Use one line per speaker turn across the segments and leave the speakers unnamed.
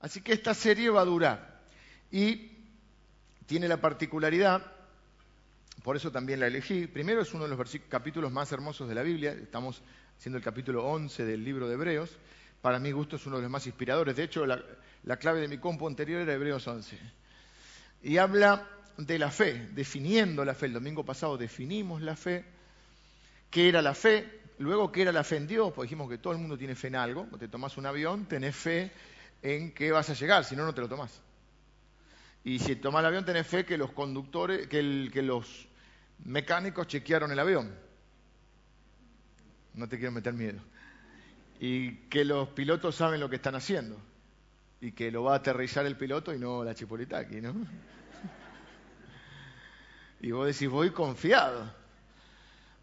Así que esta serie va a durar. Y tiene la particularidad, por eso también la elegí, primero es uno de los capítulos más hermosos de la Biblia, estamos siendo el capítulo 11 del libro de Hebreos, para mi gusto es uno de los más inspiradores, de hecho la, la clave de mi compo anterior era Hebreos 11. Y habla de la fe, definiendo la fe. El domingo pasado definimos la fe, qué era la fe, luego qué era la fe en Dios, pues dijimos que todo el mundo tiene fe en algo, te tomas un avión, tenés fe en que vas a llegar, si no, no te lo tomás. Y si tomas el avión, tenés fe que los conductores, que, los mecánicos chequearon el avión. No te quiero meter miedo. Y que los pilotos saben lo que están haciendo. Y que lo va a aterrizar el piloto y no la Chipolitaki, ¿no? Y vos decís, voy confiado.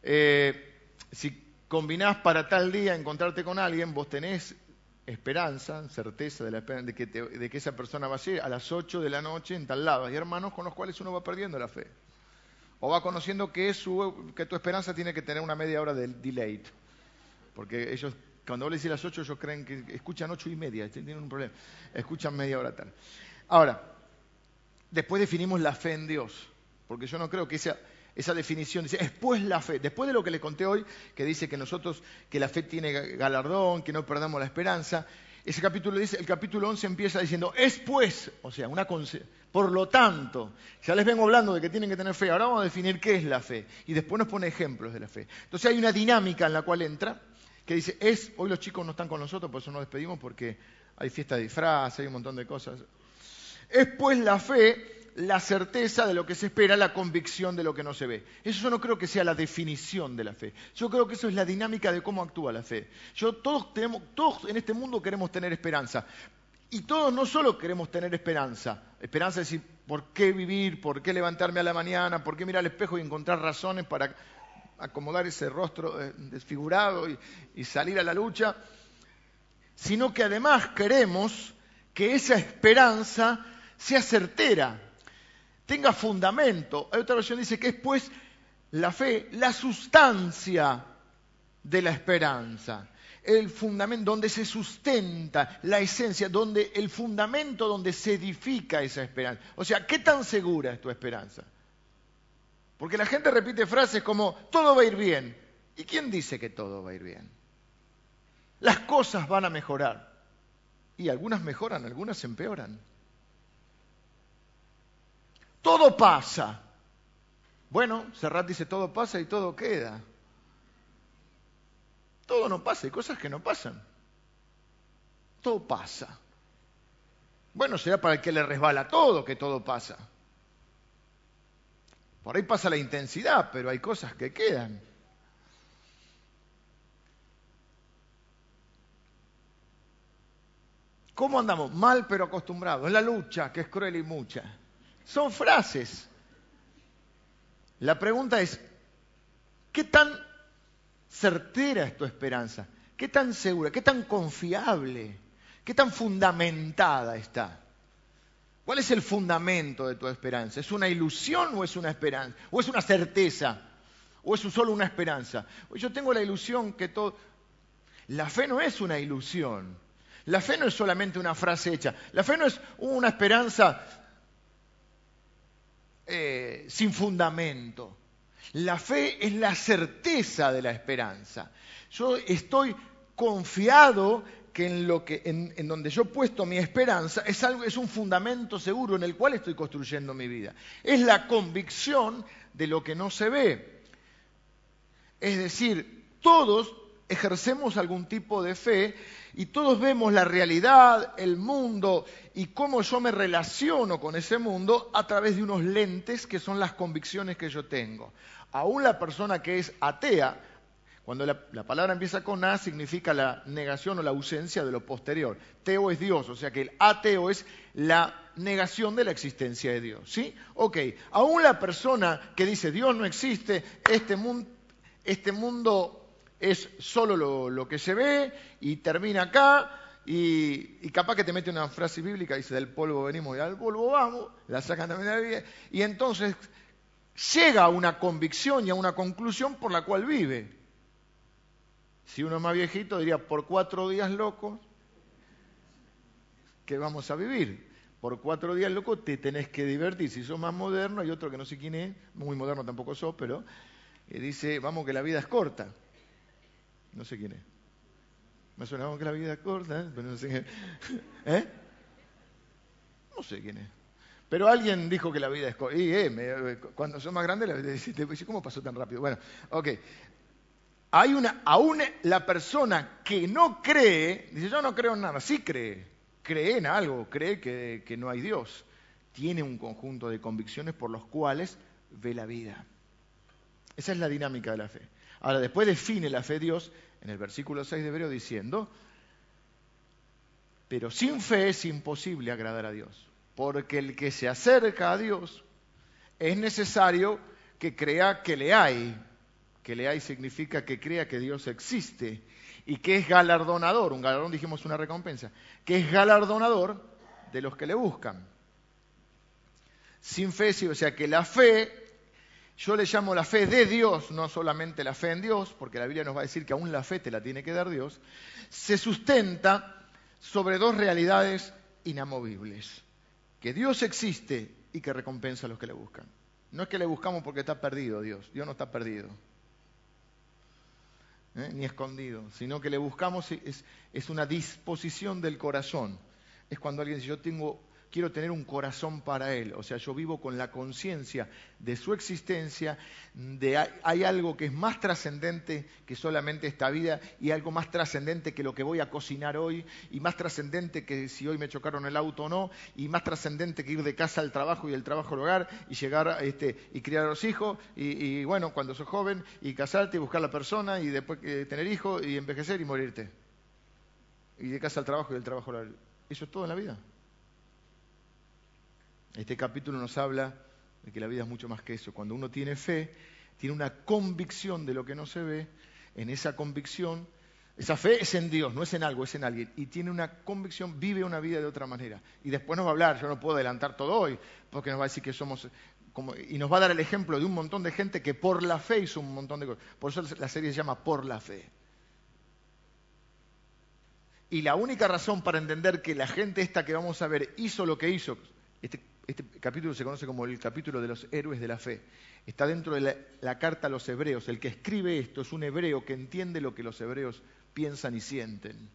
Eh, si combinás para tal día encontrarte con alguien, vos tenés esperanza, certeza de, que esa persona va a ser a las 8 de la noche en tal lado. Hay hermanos con los cuales uno va perdiendo la fe. O va conociendo que, tu esperanza tiene que tener una media hora de delay. Porque ellos, cuando vos le decís las 8, ellos creen que escuchan 8 y media, tienen un problema. Escuchan media hora tarde. Ahora, después definimos la fe en Dios. Porque yo no creo que esa, esa definición dice, después la fe, después de lo que les conté hoy, que dice que nosotros, que la fe tiene galardón, que no perdamos la esperanza, ese capítulo dice, el capítulo 11 empieza diciendo, es pues, o sea, una por lo tanto, ya les vengo hablando de que tienen que tener fe, ahora vamos a definir qué es la fe, y después nos pone ejemplos de la fe. Entonces hay una dinámica en la cual entra, que dice, es, hoy los chicos no están con nosotros, por eso nos despedimos, porque hay fiesta de disfraz, hay un montón de cosas. Es pues la fe la certeza de lo que se espera, la convicción de lo que no se ve. Eso yo no creo que sea la definición de la fe. Yo creo que eso es la dinámica de cómo actúa la fe. Yo, todos, tenemos, todos en este mundo queremos tener esperanza. Y todos no solo queremos tener esperanza. Esperanza es decir, ¿por qué vivir? ¿Por qué levantarme a la mañana? ¿Por qué mirar al espejo y encontrar razones para acomodar ese rostro eh, desfigurado y salir a la lucha? Sino que además queremos que esa esperanza sea certera, tenga fundamento. Hay otra versión que dice que es pues la fe, la sustancia de la esperanza. El fundamento donde se sustenta la esencia, donde el fundamento donde se edifica esa esperanza. O sea, ¿qué tan segura es tu esperanza? Porque la gente repite frases como todo va a ir bien. ¿Y quién dice que todo va a ir bien? Las cosas van a mejorar. Y algunas mejoran, algunas empeoran. Todo pasa. Bueno, Serrat dice todo pasa y todo queda. Todo no pasa, hay cosas que no pasan. Todo pasa. Bueno, será para el que le resbala todo que todo pasa. Por ahí pasa la intensidad, pero hay cosas que quedan. ¿Cómo andamos? Mal pero acostumbrados. Es la lucha, que es cruel y mucha. Son frases. La pregunta es, ¿qué tan certera es tu esperanza? ¿Qué tan segura? ¿Qué tan confiable? ¿Qué tan fundamentada está? ¿Cuál es el fundamento de tu esperanza? ¿Es una ilusión o es una esperanza? ¿O es una certeza? ¿O es solo una esperanza? Yo tengo la ilusión que todo... La fe no es una ilusión. La fe no es solamente una frase hecha. La fe no es una esperanza eh, sin fundamento. La fe es la certeza de la esperanza. Yo estoy confiado que en, lo que, en, donde yo he puesto mi esperanza es, algo, es un fundamento seguro en el cual estoy construyendo mi vida. Es la convicción de lo que no se ve. Es decir, todos ejercemos algún tipo de fe y todos vemos la realidad, el mundo y cómo yo me relaciono con ese mundo a través de unos lentes que son las convicciones que yo tengo. Aún la persona que es atea, cuando la, palabra empieza con A, significa la negación o la ausencia de lo posterior. Teo es Dios, o sea que el ateo es la negación de la existencia de Dios. ¿Sí? Ok, aún la persona que dice Dios no existe, este este mundo es solo lo, que se ve y termina acá y, capaz que te mete una frase bíblica, dice del polvo venimos y al polvo vamos, la sacan también de la vida, y entonces llega a una convicción y a una conclusión por la cual vive. Si uno es más viejito diría, por cuatro días locos, que vamos a vivir. Por cuatro días, loco, te tenés que divertir. Si sos más moderno, hay otro que no sé quién es, muy moderno tampoco sos, pero eh, dice, vamos que la vida es corta. No sé quién es. Me suena, vamos que la vida es corta, ¿eh? pero no sé quién ¿Eh? No sé quién es. Pero alguien dijo que la vida es corta. Y eh, cuando son más grandes, la vida dice, ¿cómo pasó tan rápido? Bueno, ok. Hay una, aún la persona que no cree, dice, yo no creo en nada, sí cree, cree en algo, cree que, que no hay Dios. Tiene un conjunto de convicciones por los cuales ve la vida. Esa es la dinámica de la fe. Ahora, después define la fe Dios en el versículo 6 de Hebreo diciendo, pero sin fe es imposible agradar a Dios, porque el que se acerca a Dios es necesario que crea que le hay, que le hay significa que crea que Dios existe y que es galardonador, un galardón dijimos una recompensa, que es galardonador de los que le buscan. Sin fe, o sea que la fe yo le llamo la fe de Dios, no solamente la fe en Dios, porque la Biblia nos va a decir que aún la fe te la tiene que dar Dios, se sustenta sobre dos realidades inamovibles. Que Dios existe y que recompensa a los que le buscan. No es que le buscamos porque está perdido Dios, Dios no está perdido, ¿eh? ni escondido, sino que le buscamos es, es una disposición del corazón. Es cuando alguien dice, yo tengo quiero tener un corazón para Él. O sea, yo vivo con la conciencia de su existencia, de hay algo que es más trascendente que solamente esta vida y algo más trascendente que lo que voy a cocinar hoy y más trascendente que si hoy me chocaron el auto o no y más trascendente que ir de casa al trabajo y del trabajo al hogar y llegar este, y criar a los hijos y, bueno, cuando sos joven y casarte y buscar a la persona y después eh, tener hijos y envejecer y morirte. Y de casa al trabajo y del trabajo al hogar. Eso es todo en la vida. Este capítulo nos habla de que la vida es mucho más que eso. Cuando uno tiene fe, tiene una convicción de lo que no se ve, en esa convicción, esa fe es en Dios, no es en algo, es en alguien. Y tiene una convicción, vive una vida de otra manera. Y después nos va a hablar, yo no puedo adelantar todo hoy, porque nos va a decir que somos... Y nos va a dar el ejemplo de un montón de gente que por la fe hizo un montón de cosas. Por eso la serie se llama Por la fe. Y la única razón para entender que la gente esta que vamos a ver hizo lo que hizo, este este capítulo se conoce como el capítulo de los héroes de la fe. Está dentro de la, carta a los hebreos. El que escribe esto es un hebreo que entiende lo que los hebreos piensan y sienten.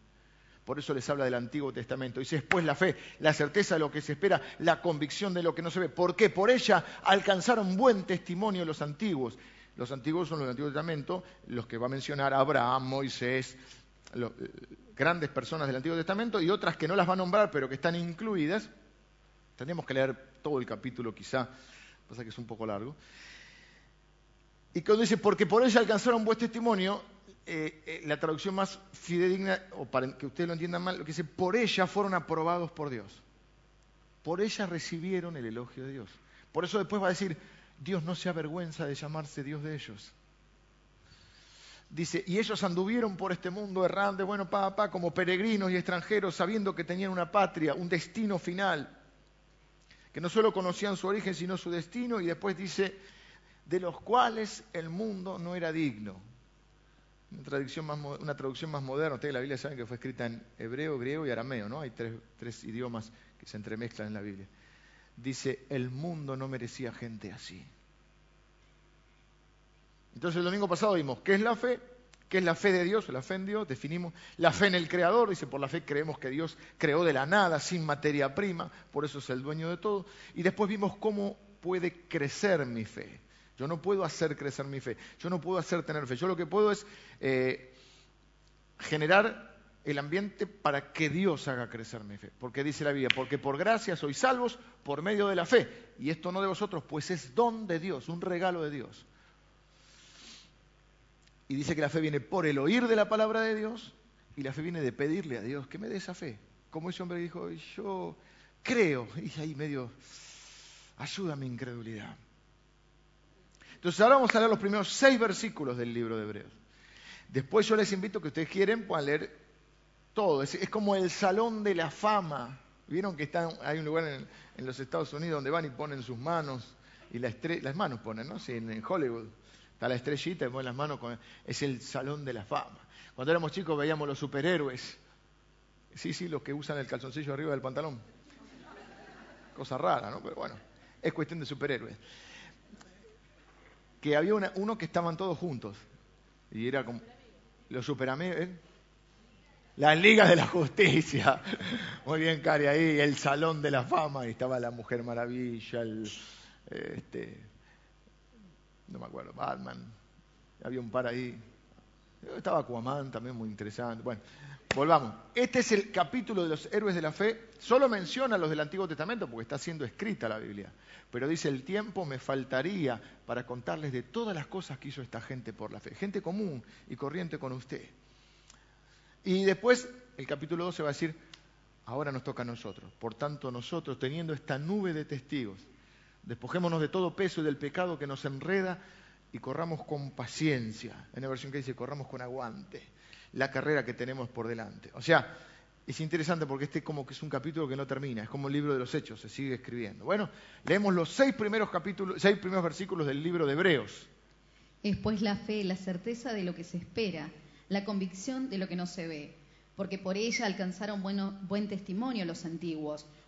Por eso les habla del Antiguo Testamento. Dice después la fe, la certeza de lo que se espera, la convicción de lo que no se ve. ¿Por qué? Por ella alcanzaron buen testimonio los antiguos. Los antiguos son los del Antiguo Testamento, los que va a mencionar Abraham, Moisés, eh, grandes personas del Antiguo Testamento y otras que no las va a nombrar, pero que están incluidas Tendríamos que leer todo el capítulo quizá, pasa que es un poco largo. Y cuando dice, porque por ella alcanzaron buen testimonio, eh, eh, la traducción más fidedigna, o para que ustedes lo entiendan mal, lo que dice, por ella fueron aprobados por Dios. Por ella recibieron el elogio de Dios. Por eso después va a decir, Dios no se avergüenza de llamarse Dios de ellos. Dice, y ellos anduvieron por este mundo errante, bueno, papá, pa, como peregrinos y extranjeros, sabiendo que tenían una patria, un destino final que no solo conocían su origen, sino su destino, y después dice, de los cuales el mundo no era digno. Una traducción más, moderna, ustedes la Biblia saben que fue escrita en hebreo, griego y arameo, ¿no? Hay tres, tres idiomas que se entremezclan en la Biblia. Dice, el mundo no merecía gente así. Entonces el domingo pasado vimos, ¿qué es la fe? ¿Qué es la fe de Dios? La fe en Dios, definimos la fe en el Creador, dice, por la fe creemos que Dios creó de la nada, sin materia prima, por eso es el dueño de todo. Y después vimos cómo puede crecer mi fe. Yo no puedo hacer crecer mi fe, yo no puedo hacer tener fe, yo lo que puedo es eh, generar el ambiente para que Dios haga crecer mi fe. Porque dice la Biblia, porque por gracia sois salvos por medio de la fe. Y esto no de vosotros, pues es don de Dios, un regalo de Dios. Y dice que la fe viene por el oír de la palabra de Dios y la fe viene de pedirle a Dios que me dé esa fe. Como ese hombre dijo, yo creo, y ahí medio, ayuda mi incredulidad. Entonces ahora vamos a leer los primeros seis versículos del libro de Hebreos. Después yo les invito que ustedes quieren puedan leer todo. Es, como el salón de la fama. Vieron que está, hay un lugar en, los Estados Unidos donde van y ponen sus manos, y las manos ponen, ¿no? Sí, en Hollywood Está la estrellita y las manos. Con... Es el salón de la fama. Cuando éramos chicos veíamos los superhéroes. Sí, sí, los que usan el calzoncillo arriba del pantalón. Cosa rara, ¿no? Pero bueno, es cuestión de superhéroes. Que había uno que estaban todos juntos. Y era como los superamigos. ¿eh? Las ligas de la justicia. Muy bien, Cari, ahí el salón de la fama. Y estaba la Mujer Maravilla, el, este, no me acuerdo, Batman. Había un par ahí. Estaba Aquaman también muy interesante. Bueno, volvamos. Este es el capítulo de los héroes de la fe. Solo menciona los del Antiguo Testamento porque está siendo escrita la Biblia. Pero dice, el tiempo me faltaría para contarles de todas las cosas que hizo esta gente por la fe. Gente común y corriente con usted. Y después, el capítulo 12 va a decir, ahora nos toca a nosotros. Por tanto, nosotros, teniendo esta nube de testigos, despojémonos de todo peso y del pecado que nos enreda y corramos con paciencia. Hay una versión que dice, corramos con aguante la carrera que tenemos por delante. O sea, es interesante porque este como que es un capítulo que no termina, es como el libro de los hechos, se sigue escribiendo. Bueno, leemos los seis primeros capítulos, seis primeros versículos del libro de Hebreos.
Es pues la fe, la certeza de lo que se espera la convicción de lo que no se ve, porque por ella alcanzaron buen testimonio los antiguos.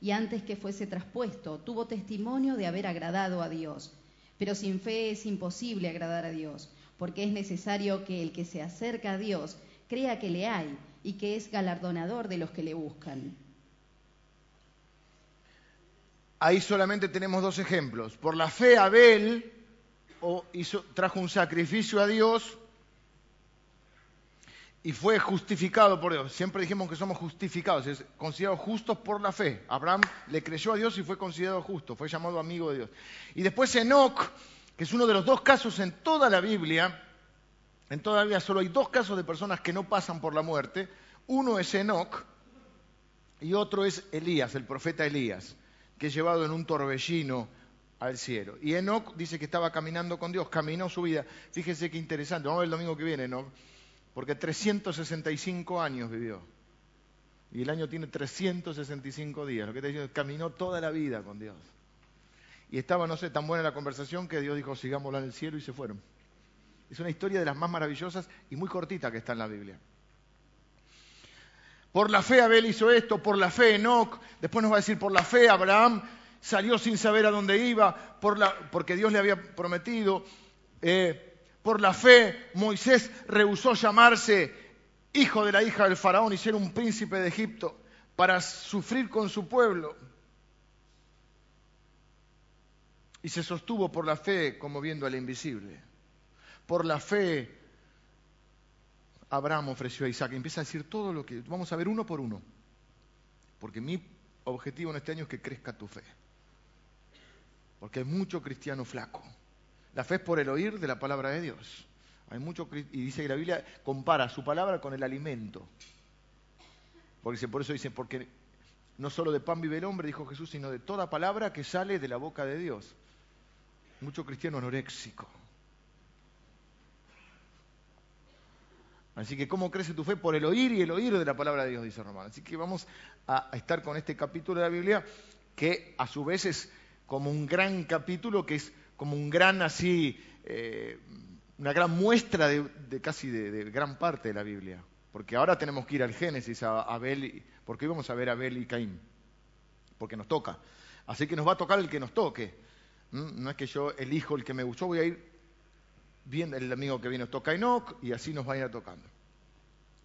y antes que fuese traspuesto, tuvo testimonio de haber agradado a Dios. Pero sin fe es imposible agradar a Dios, porque es necesario que el que se acerca a Dios crea que le hay y que es galardonador de los que le buscan.
Ahí solamente tenemos dos ejemplos. Por la fe Abel trajo un sacrificio a Dios y fue justificado por Dios. Siempre dijimos que somos justificados, es considerado justos por la fe. Abraham le creyó a Dios y fue considerado justo, fue llamado amigo de Dios. Y después Enoch, que es uno de los dos casos en toda la Biblia, en toda la Biblia solo hay dos casos de personas que no pasan por la muerte. Uno es Enoch y otro es Elías, el profeta Elías, que es llevado en un torbellino al cielo. Y Enoch dice que estaba caminando con Dios, caminó su vida. Fíjese qué interesante, vamos a ver el domingo que viene, Enoch porque 365 años vivió. Y el año tiene 365 días. Lo que te digo, caminó toda la vida con Dios. Y estaba, no sé, tan buena la conversación que Dios dijo, sigámosla en el cielo y se fueron. Es una historia de las más maravillosas y muy cortita que está en la Biblia. Por la fe Abel hizo esto, por la fe Enoch, después nos va a decir, por la fe Abraham salió sin saber a dónde iba, por la, porque Dios le había prometido. Eh, por la fe, Moisés rehusó llamarse hijo de la hija del faraón y ser un príncipe de Egipto para sufrir con su pueblo. Y se sostuvo por la fe como viendo al invisible. Por la fe, Abraham ofreció a Isaac. Y empieza a decir todo lo que... Vamos a ver uno por uno. Porque mi objetivo en este año es que crezca tu fe. Porque hay mucho cristiano flaco. La fe es por el oír de la palabra de Dios. Hay mucho y dice que la Biblia compara su palabra con el alimento. Porque por eso dice, porque no solo de pan vive el hombre, dijo Jesús, sino de toda palabra que sale de la boca de Dios. Mucho cristiano anoréxico. Así que, ¿cómo crece tu fe? Por el oír y el oír de la palabra de Dios, dice Román. Así que vamos a estar con este capítulo de la Biblia, que a su vez es como un gran capítulo que es como un gran así, eh, una gran muestra de, casi de, gran parte de la Biblia. Porque ahora tenemos que ir al Génesis, a Abel, porque hoy vamos a ver a Abel y Caín, porque nos toca. Así que nos va a tocar el que nos toque. No es que yo elijo el que me gustó, voy a ir viendo el amigo que viene, nos toca Enoch, y así nos va a ir tocando.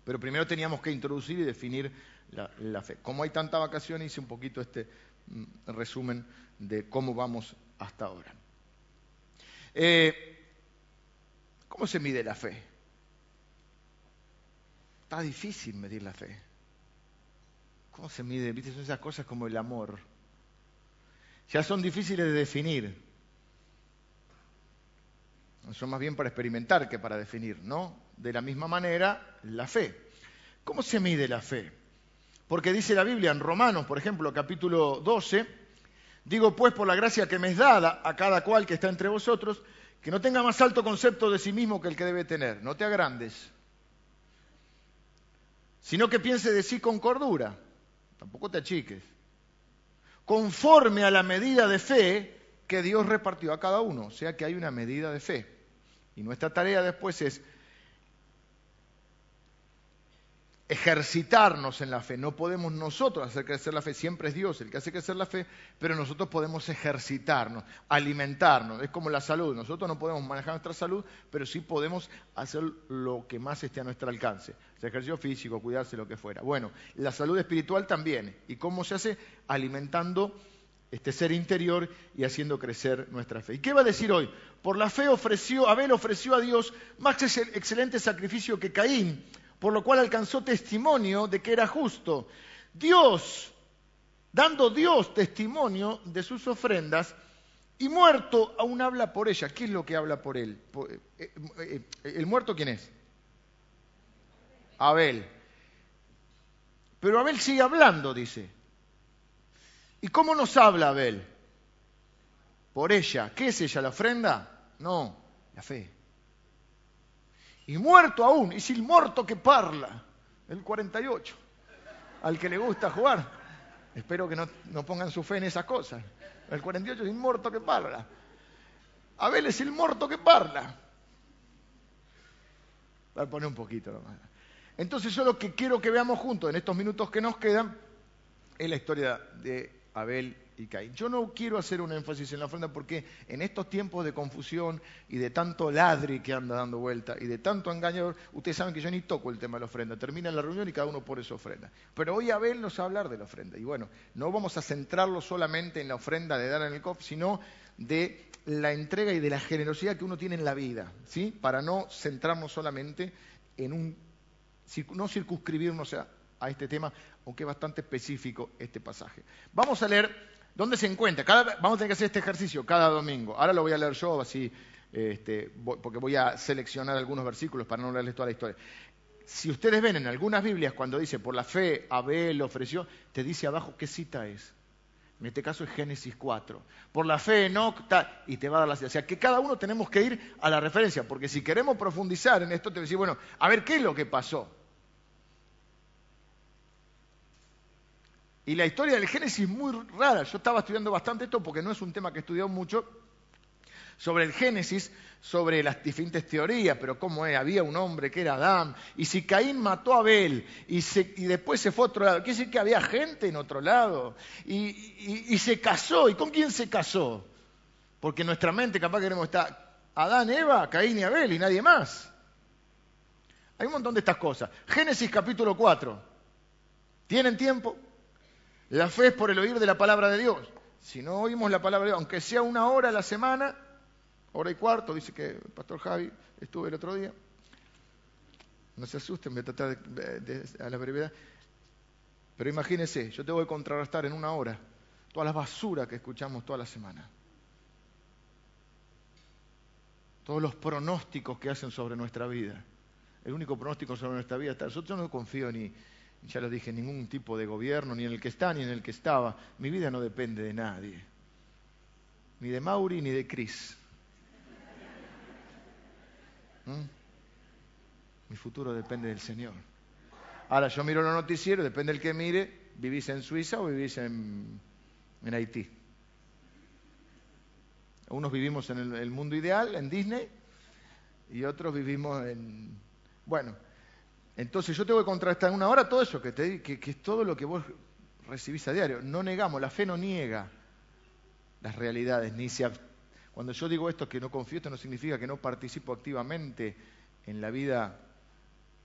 Pero primero teníamos que introducir y definir la, la fe. Como hay tanta vacación, hice un poquito este mm, resumen de cómo vamos hasta ahora. Eh, ¿Cómo se mide la fe? Está difícil medir la fe. ¿Cómo se mide? ¿Viste? Son esas cosas como el amor. Ya son difíciles de definir. Son más bien para experimentar que para definir, ¿no? De la misma manera, la fe. ¿Cómo se mide la fe? Porque dice la Biblia en Romanos, por ejemplo, capítulo 12, digo pues por la gracia que me es dada a cada cual que está entre vosotros, que no tenga más alto concepto de sí mismo que el que debe tener, no te agrandes, sino que piense de sí con cordura, tampoco te achiques, conforme a la medida de fe que Dios repartió a cada uno, o sea que hay una medida de fe. Y nuestra tarea después es ejercitarnos en la fe. No podemos nosotros hacer crecer la fe, siempre es Dios el que hace crecer la fe, pero nosotros podemos ejercitarnos, alimentarnos. Es como la salud. Nosotros no podemos manejar nuestra salud, pero sí podemos hacer lo que más esté a nuestro alcance. Sea ejercicio físico, cuidarse, lo que fuera. Bueno, la salud espiritual también. ¿Y cómo se hace? Alimentando este ser interior y haciendo crecer nuestra fe. ¿Y qué va a decir hoy? Por la fe ofreció, Abel ofreció a Dios más excelente sacrificio que Caín por lo cual alcanzó testimonio de que era justo. Dios, dando Dios testimonio de sus ofrendas, y muerto aún habla por ella. ¿Qué es lo que habla por él? Eh, eh, eh, ¿El muerto quién es? Abel. Pero Abel sigue hablando, dice. ¿Y cómo nos habla Abel? Por ella. ¿Qué es ella? ¿La ofrenda? No, la fe y muerto aún, y el muerto que parla, el 48, al que le gusta jugar. Espero que no, pongan su fe en esas cosas. El 48 es muerto que parla. Abel es el muerto que parla. Voy a poner un poquito. Entonces yo lo que quiero que veamos juntos en estos minutos que nos quedan es la historia de Abel yo no quiero hacer un énfasis en la ofrenda porque en estos tiempos de confusión y de tanto ladri que anda dando vuelta y de tanto engañador, ustedes saben que yo ni toco el tema de la ofrenda. Termina la reunión y cada uno pone su ofrenda. Pero hoy Abel nos va a hablar de la ofrenda. Y bueno, no vamos a centrarlo solamente en la ofrenda de dar en el cofre, sino de la entrega y de la generosidad que uno tiene en la vida, ¿sí? Para no centrarnos solamente en un, no circunscribirnos a, a este tema, aunque es bastante específico este pasaje. Vamos a leer ¿Dónde se encuentra? vamos a tener que hacer este ejercicio cada domingo. Ahora lo voy a leer yo, así, este, porque voy a seleccionar algunos versículos para no leerles toda la historia. Si ustedes ven en algunas Biblias cuando dice por la fe Abel ofreció, te dice abajo qué cita es. En este caso es Génesis 4. Por la fe Enoch, y te va a dar la cita. O sea, que cada uno tenemos que ir a la referencia, porque si queremos profundizar en esto, te voy decir, bueno, a ver qué es lo que pasó. Y la historia del Génesis es muy rara. Yo estaba estudiando bastante esto porque no es un tema que he estudiado mucho sobre el Génesis, sobre las diferentes teorías, pero cómo es, había un hombre que era Adán, y si Caín mató a Abel y, después se fue a otro lado, quiere decir que había gente en otro lado, y, se casó, ¿y con quién se casó? Porque en nuestra mente capaz queremos estar Adán, Eva, Caín y Abel y nadie más. Hay un montón de estas cosas. Génesis capítulo 4. ¿Tienen tiempo? La fe es por el oír de la palabra de Dios. Si no oímos la palabra de Dios, aunque sea una hora a la semana, hora y cuarto, dice que el pastor Javi estuve el otro día. No se asusten, voy a tratar de, a la brevedad. Pero imagínense, yo tengo que contrarrestar en una hora toda la basura que escuchamos toda la semana. Todos los pronósticos que hacen sobre nuestra vida. El único pronóstico sobre nuestra vida está. Yo no confío ni, ya lo dije, ningún tipo de gobierno, ni en el que está, ni en el que estaba. Mi vida no depende de nadie. Ni de Mauri, ni de Cris. ¿Mm? Mi futuro depende del Señor. Ahora yo miro los noticieros, depende del que mire, vivís en Suiza o vivís en, en Haití. Unos vivimos en el mundo ideal, en Disney, y otros vivimos en... Bueno, entonces yo tengo que contrastar en una hora todo eso, que, te, que, es todo lo que vos recibís a diario. No negamos, la fe no niega las realidades, ni se... Cuando yo digo esto que no confío, esto no significa que no participo activamente en la vida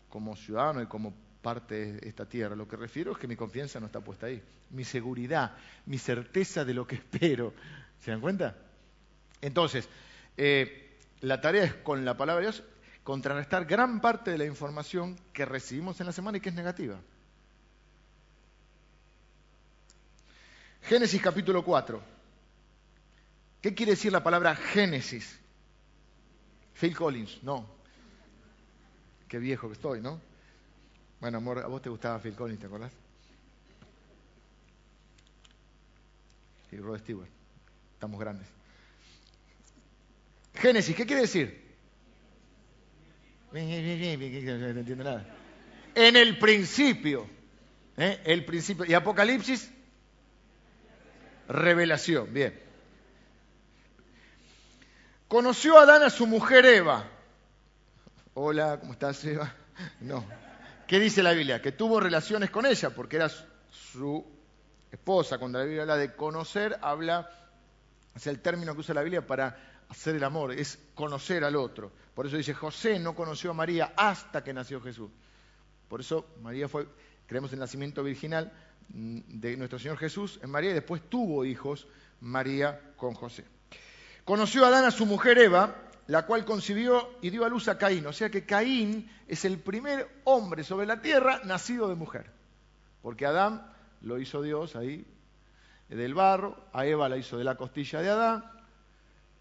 como ciudadano y como parte de esta tierra. Lo que refiero es que mi confianza no está puesta ahí. Mi seguridad, mi certeza de lo que espero. ¿Se dan cuenta? Entonces, eh, la tarea es con la palabra de Dios contrarrestar gran parte de la información que recibimos en la semana y que es negativa. Génesis capítulo 4. ¿Qué quiere decir la palabra Génesis? Phil Collins, no. Qué viejo que estoy, ¿no? Bueno, amor, a vos te gustaba Phil Collins, ¿te acordás? Y Rod Stewart. Estamos grandes. Génesis, ¿qué quiere decir? No entiendo nada. En el principio. ¿eh? El principio. ¿Y Apocalipsis? Revelación. Bien. Conoció a Adán a su mujer Eva. Hola, ¿cómo estás, Eva? No. ¿Qué dice la Biblia? Que tuvo relaciones con ella porque era su esposa. Cuando la Biblia habla de conocer, habla, es el término que usa la Biblia para hacer el amor, es conocer al otro. Por eso dice, José no conoció a María hasta que nació Jesús. Por eso María fue, creemos el nacimiento virginal de nuestro Señor Jesús en María y después tuvo hijos María con José. Conoció a Adán a su mujer Eva, la cual concibió y dio a luz a Caín. O sea que Caín es el primer hombre sobre la tierra nacido de mujer. Porque Adán lo hizo Dios ahí del barro, a Eva la hizo de la costilla de Adán,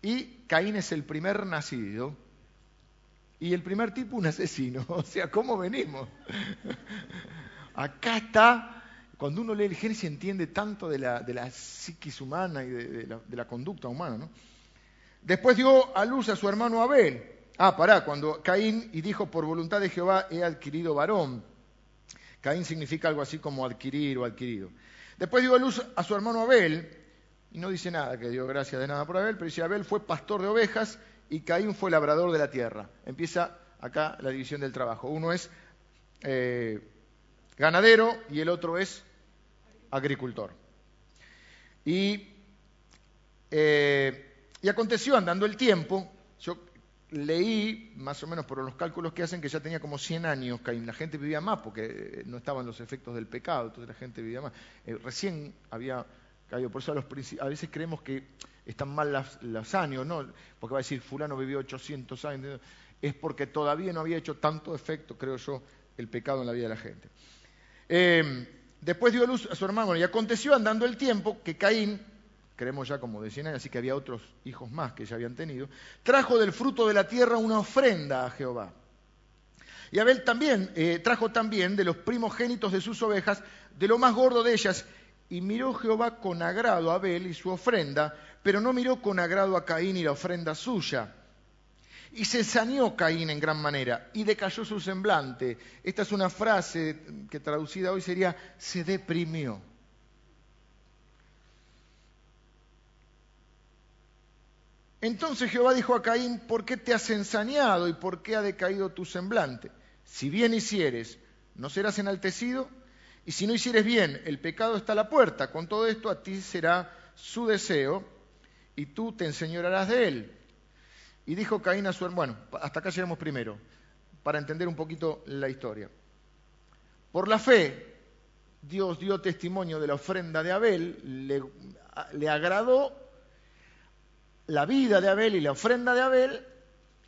y Caín es el primer nacido y el primer tipo un asesino. O sea, ¿cómo venimos? Acá está, cuando uno lee el Génesis entiende tanto de la, psiquis humana y de, la, de la, conducta humana. ¿no? Después dio a luz a su hermano Abel. Ah, pará, cuando Caín y dijo, por voluntad de Jehová he adquirido varón. Caín significa algo así como adquirir o adquirido. Después dio a luz a su hermano Abel y no dice nada, que dio gracias de nada por Abel, pero dice Abel fue pastor de ovejas y Caín fue labrador de la tierra. Empieza acá la división del trabajo. Uno es eh, ganadero y el otro es agricultor. Y, eh, y aconteció andando el tiempo, yo leí, más o menos por los cálculos que hacen, que ya tenía como 100 años Caín. La gente vivía más porque no estaban los efectos del pecado, entonces la gente vivía más. Eh, recién había por eso a, veces creemos que están mal los años, ¿no? Porque va a decir, fulano vivió 800 años. Es porque todavía no había hecho tanto efecto, creo yo, el pecado en la vida de la gente. Em, después dio luz a su hermano y aconteció andando el tiempo que Caín, creemos ya como de 100 años, así que había otros hijos más que ya habían tenido, trajo del fruto de la tierra una ofrenda a Jehová. Y Abel también eh, trajo también de los primogénitos de sus ovejas, de lo más gordo de ellas, y miró Jehová con agrado a Abel y su ofrenda, pero no miró con agrado a Caín y la ofrenda suya. Y se saneó Caín en gran manera y decayó su semblante. Esta es una frase que traducida hoy sería, se deprimió. Entonces Jehová dijo a Caín, ¿por qué te has ensañado y por qué ha decaído tu semblante? Si bien hicieres, ¿no serás enaltecido? Y si no hicieres bien, el pecado está a la puerta. Con todo esto a ti será su deseo y tú te enseñorarás de él. Y dijo Caín a su hermano, bueno, hasta acá llegamos primero, para entender un poquito la historia. Por la fe, Dios dio testimonio de la ofrenda de Abel, le, le agradó la vida de Abel y la ofrenda de Abel,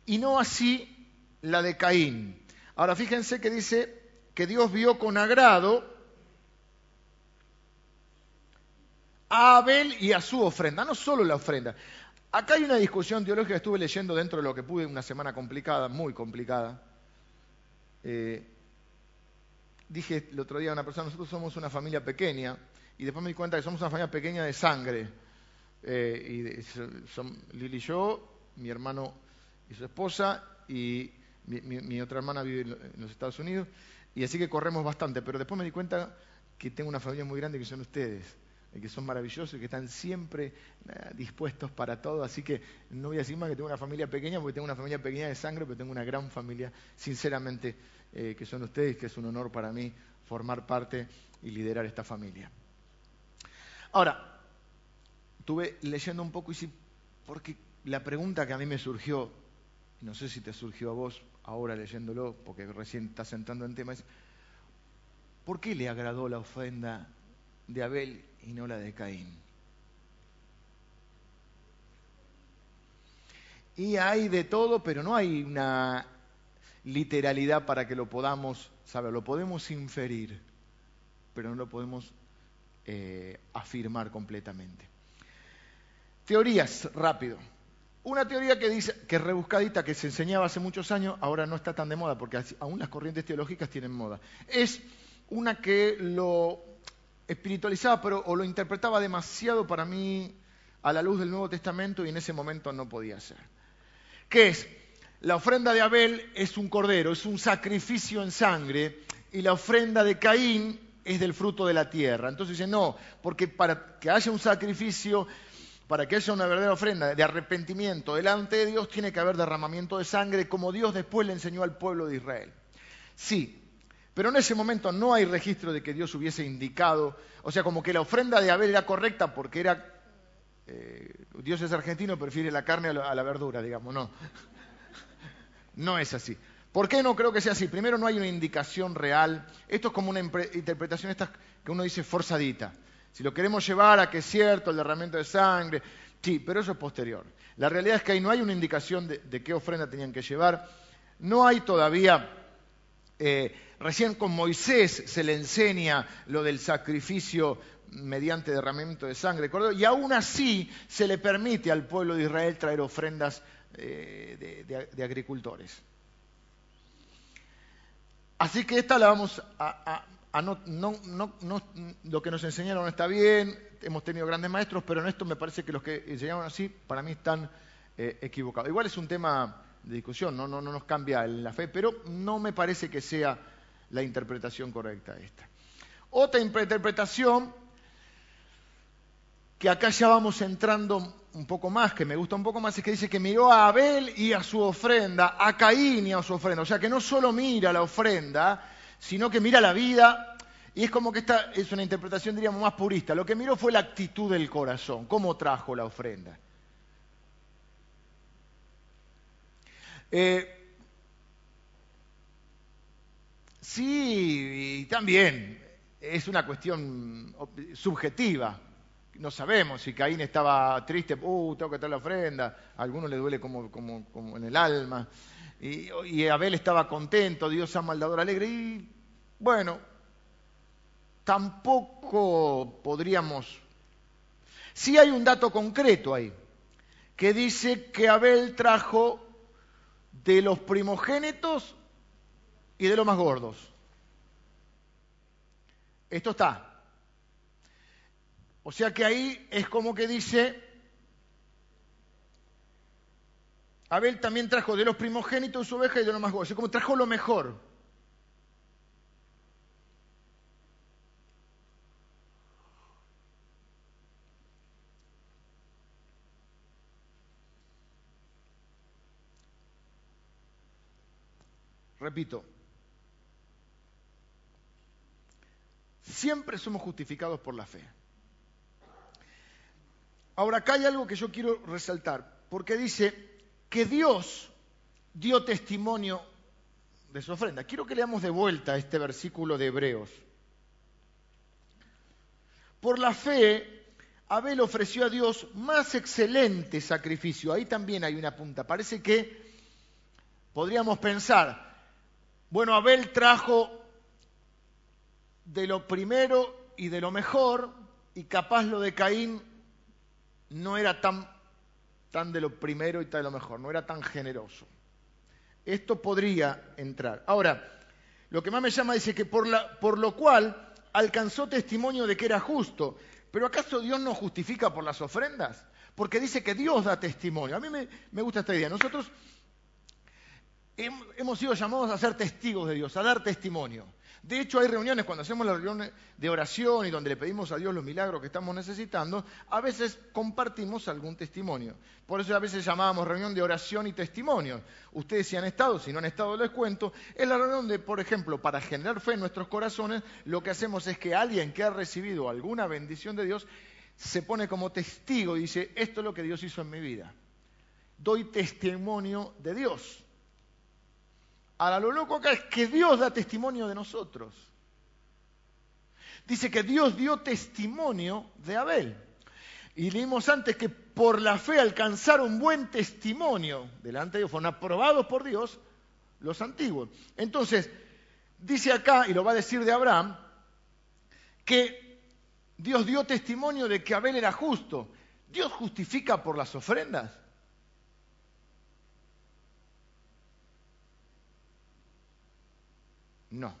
y no así la de Caín. Ahora fíjense que dice que Dios vio con agrado a Abel y a su ofrenda, no solo la ofrenda. Acá hay una discusión teológica que estuve leyendo dentro de lo que pude, una semana complicada, muy complicada. Eh, dije el otro día a una persona, nosotros somos una familia pequeña, y después me di cuenta que somos una familia pequeña de sangre. Eh, y son Lili y yo, mi hermano y su esposa, y mi, otra hermana vive en los Estados Unidos, y así que corremos bastante, pero después me di cuenta que tengo una familia muy grande que son ustedes que son maravillosos y que están siempre eh, dispuestos para todo. Así que no voy a decir más que tengo una familia pequeña, porque tengo una familia pequeña de sangre, pero tengo una gran familia, sinceramente, eh, que son ustedes, que es un honor para mí formar parte y liderar esta familia. Ahora, estuve leyendo un poco y sí, porque la pregunta que a mí me surgió, no sé si te surgió a vos ahora leyéndolo, porque recién estás entrando en tema, es, ¿por qué le agradó la ofrenda de Abel y no la de Caín. Y hay de todo, pero no hay una literalidad para que lo podamos saber. Lo podemos inferir, pero no lo podemos eh, afirmar completamente. Teorías, rápido. Una teoría que dice, que rebuscadita, que se enseñaba hace muchos años, ahora no está tan de moda, porque aún las corrientes teológicas tienen moda. Es una que lo espiritualizaba pero, o lo interpretaba demasiado para mí a la luz del Nuevo Testamento y en ese momento no podía ser. ¿Qué es? La ofrenda de Abel es un cordero, es un sacrificio en sangre, y la ofrenda de Caín es del fruto de la tierra. Entonces dice, no, porque para que haya un sacrificio, para que haya una verdadera ofrenda de arrepentimiento delante de Dios, tiene que haber derramamiento de sangre, como Dios después le enseñó al pueblo de Israel. Sí, pero en ese momento no hay registro de que Dios hubiese indicado, o sea, como que la ofrenda de Abel era correcta porque era, eh, Dios es argentino, prefiere la carne a la, verdura, digamos, no. No es así. ¿Por qué no creo que sea así? Primero, no hay una indicación real. Esto es como una interpretación que uno dice forzadita. Si lo queremos llevar a que es cierto el derramamiento de sangre, sí, pero eso es posterior. La realidad es que ahí no hay una indicación de, qué ofrenda tenían que llevar. No hay todavía, eh, recién con Moisés se le enseña lo del sacrificio mediante derramamiento de sangre, y aún así se le permite al pueblo de Israel traer ofrendas eh, de agricultores. Así que esta la vamos a... no, lo que nos enseñaron no está bien, hemos tenido grandes maestros, pero en esto me parece que los que enseñaron así, para mí están eh, equivocados. Igual es un tema de discusión, no, no, no nos cambia la fe, pero no me parece que sea la interpretación correcta esta. Otra interpretación, que acá ya vamos entrando un poco más, que me gusta un poco más, es que dice que miró a Abel y a su ofrenda, a Caín y a su ofrenda. O sea, que no solo mira la ofrenda, sino que mira la vida. Y es como que esta es una interpretación, diríamos, más purista. Lo que miró fue la actitud del corazón, cómo trajo la ofrenda. Eh, sí, y también es una cuestión subjetiva. No sabemos si Caín estaba triste, uh, tengo que traer la ofrenda, a le duele como, en el alma, y, Abel estaba contento, Dios ama al alegre, y bueno, tampoco podríamos... Sí hay un dato concreto ahí, que dice que Abel trajo de los primogénitos y de los más gordos. Esto está. O sea que ahí es como que dice, Abel también trajo de los primogénitos su oveja y de los más gordos, es como trajo lo mejor. Repito, siempre somos justificados por la fe. Ahora, acá hay algo que yo quiero resaltar, porque dice que Dios dio testimonio de su ofrenda. Quiero que leamos de vuelta este versículo de Hebreos. Por la fe, Abel ofreció a Dios más excelente sacrificio. Ahí también hay una punta. Parece que podríamos pensar, bueno, Abel trajo de lo primero y de lo mejor, y capaz lo de Caín no era tan, tan de lo primero y tan de lo mejor, no era tan generoso. Esto podría entrar. Ahora, lo que más me llama dice que por, la, por lo cual alcanzó testimonio de que era justo. Pero ¿acaso Dios no justifica por las ofrendas? Porque dice que Dios da testimonio. A mí me, me gusta esta idea. Nosotros hemos sido llamados a ser testigos de Dios, a dar testimonio. De hecho, hay reuniones, cuando hacemos las reuniones de oración y donde le pedimos a Dios los milagros que estamos necesitando, a veces compartimos algún testimonio. Por eso a veces llamábamos reunión de oración y testimonio. Ustedes si han estado, si no han estado les cuento, es la reunión de, por ejemplo, para generar fe en nuestros corazones, lo que hacemos es que alguien que ha recibido alguna bendición de Dios se pone como testigo y dice, esto es lo que Dios hizo en mi vida. Doy testimonio de Dios. Ahora, lo loco acá es que Dios da testimonio de nosotros. Dice que Dios dio testimonio de Abel. Y leímos antes que por la fe alcanzaron buen testimonio delante de Dios, fueron aprobados por Dios los antiguos. Entonces, dice acá, y lo va a decir de Abraham, que Dios dio testimonio de que Abel era justo. ¿Dios justifica por las ofrendas? No.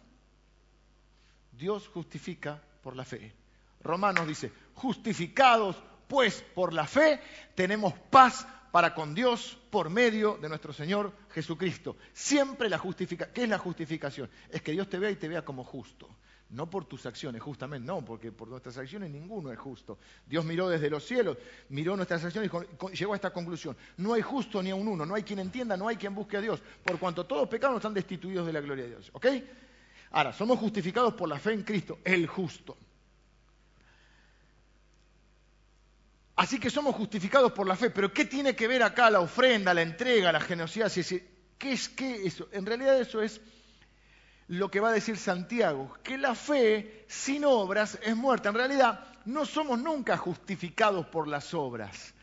Dios justifica por la fe. Romanos dice, justificados pues por la fe, tenemos paz para con Dios por medio de nuestro Señor Jesucristo. Siempre la justificación. ¿Qué es la justificación? Es que Dios te vea y te vea como justo. No por tus acciones, justamente no, porque por nuestras acciones ninguno es justo. Dios miró desde los cielos, miró nuestras acciones y llegó a esta conclusión. No hay justo ni a un uno, no hay quien entienda, no hay quien busque a Dios, por cuanto todos pecados están destituidos de la gloria de Dios. ¿Ok? Ahora, somos justificados por la fe en Cristo, el justo. Así que somos justificados por la fe. Pero ¿qué tiene que ver acá la ofrenda, la entrega, la generosidad? ¿Qué es qué eso? En realidad eso es lo que va a decir Santiago, que la fe sin obras es muerta. En realidad no somos nunca justificados por las obras.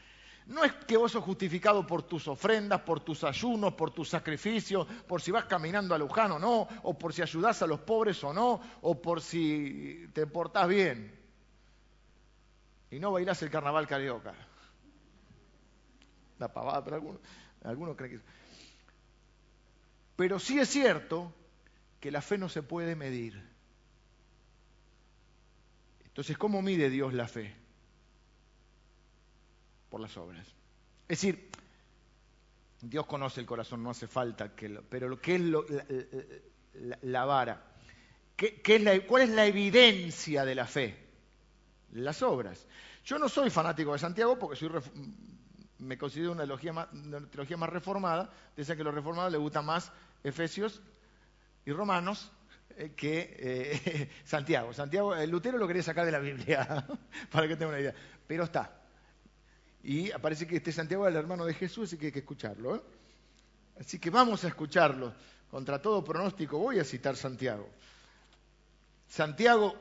No es que vos sos justificado por tus ofrendas, por tus ayunos, por tus sacrificios, por si vas caminando a Luján o no, o por si ayudás a los pobres o no, o por si te portás bien. Y no bailás el carnaval carioca. La pavada, pero algunos, creen que... Pero sí es cierto que la fe no se puede medir. Entonces, ¿cómo mide Dios la fe? Por las obras. Es decir, Dios conoce el corazón, no hace falta que lo... Pero lo que es la, vara, ¿Qué, es la, ¿cuál es la evidencia de la fe? Las obras. Yo no soy fanático de Santiago porque soy me considero una, teología más reformada. Dicen que a los reformados les gusta más Efesios y Romanos eh, que eh, Santiago. Santiago, el Lutero lo quería sacar de la Biblia, para que tenga una idea. Pero está. Y aparece que este Santiago es el hermano de Jesús, así que hay que escucharlo. ¿eh? Así que vamos a escucharlo. Contra todo pronóstico voy a citar Santiago. Santiago,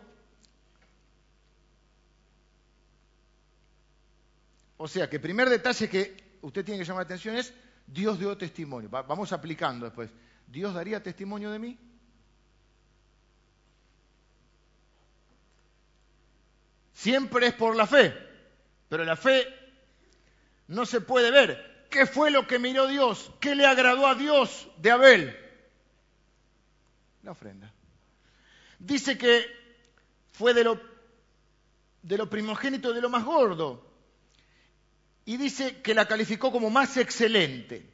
o sea que primer detalle que usted tiene que llamar la atención es Dios dio testimonio. vamos aplicando después. ¿Dios daría testimonio de mí? Siempre es por la fe, pero la fe no se puede ver. ¿Qué fue lo que miró Dios? ¿Qué le agradó a Dios de Abel? La ofrenda. Dice que fue de lo, de lo primogénito, de lo más gordo. Y dice que la calificó como más excelente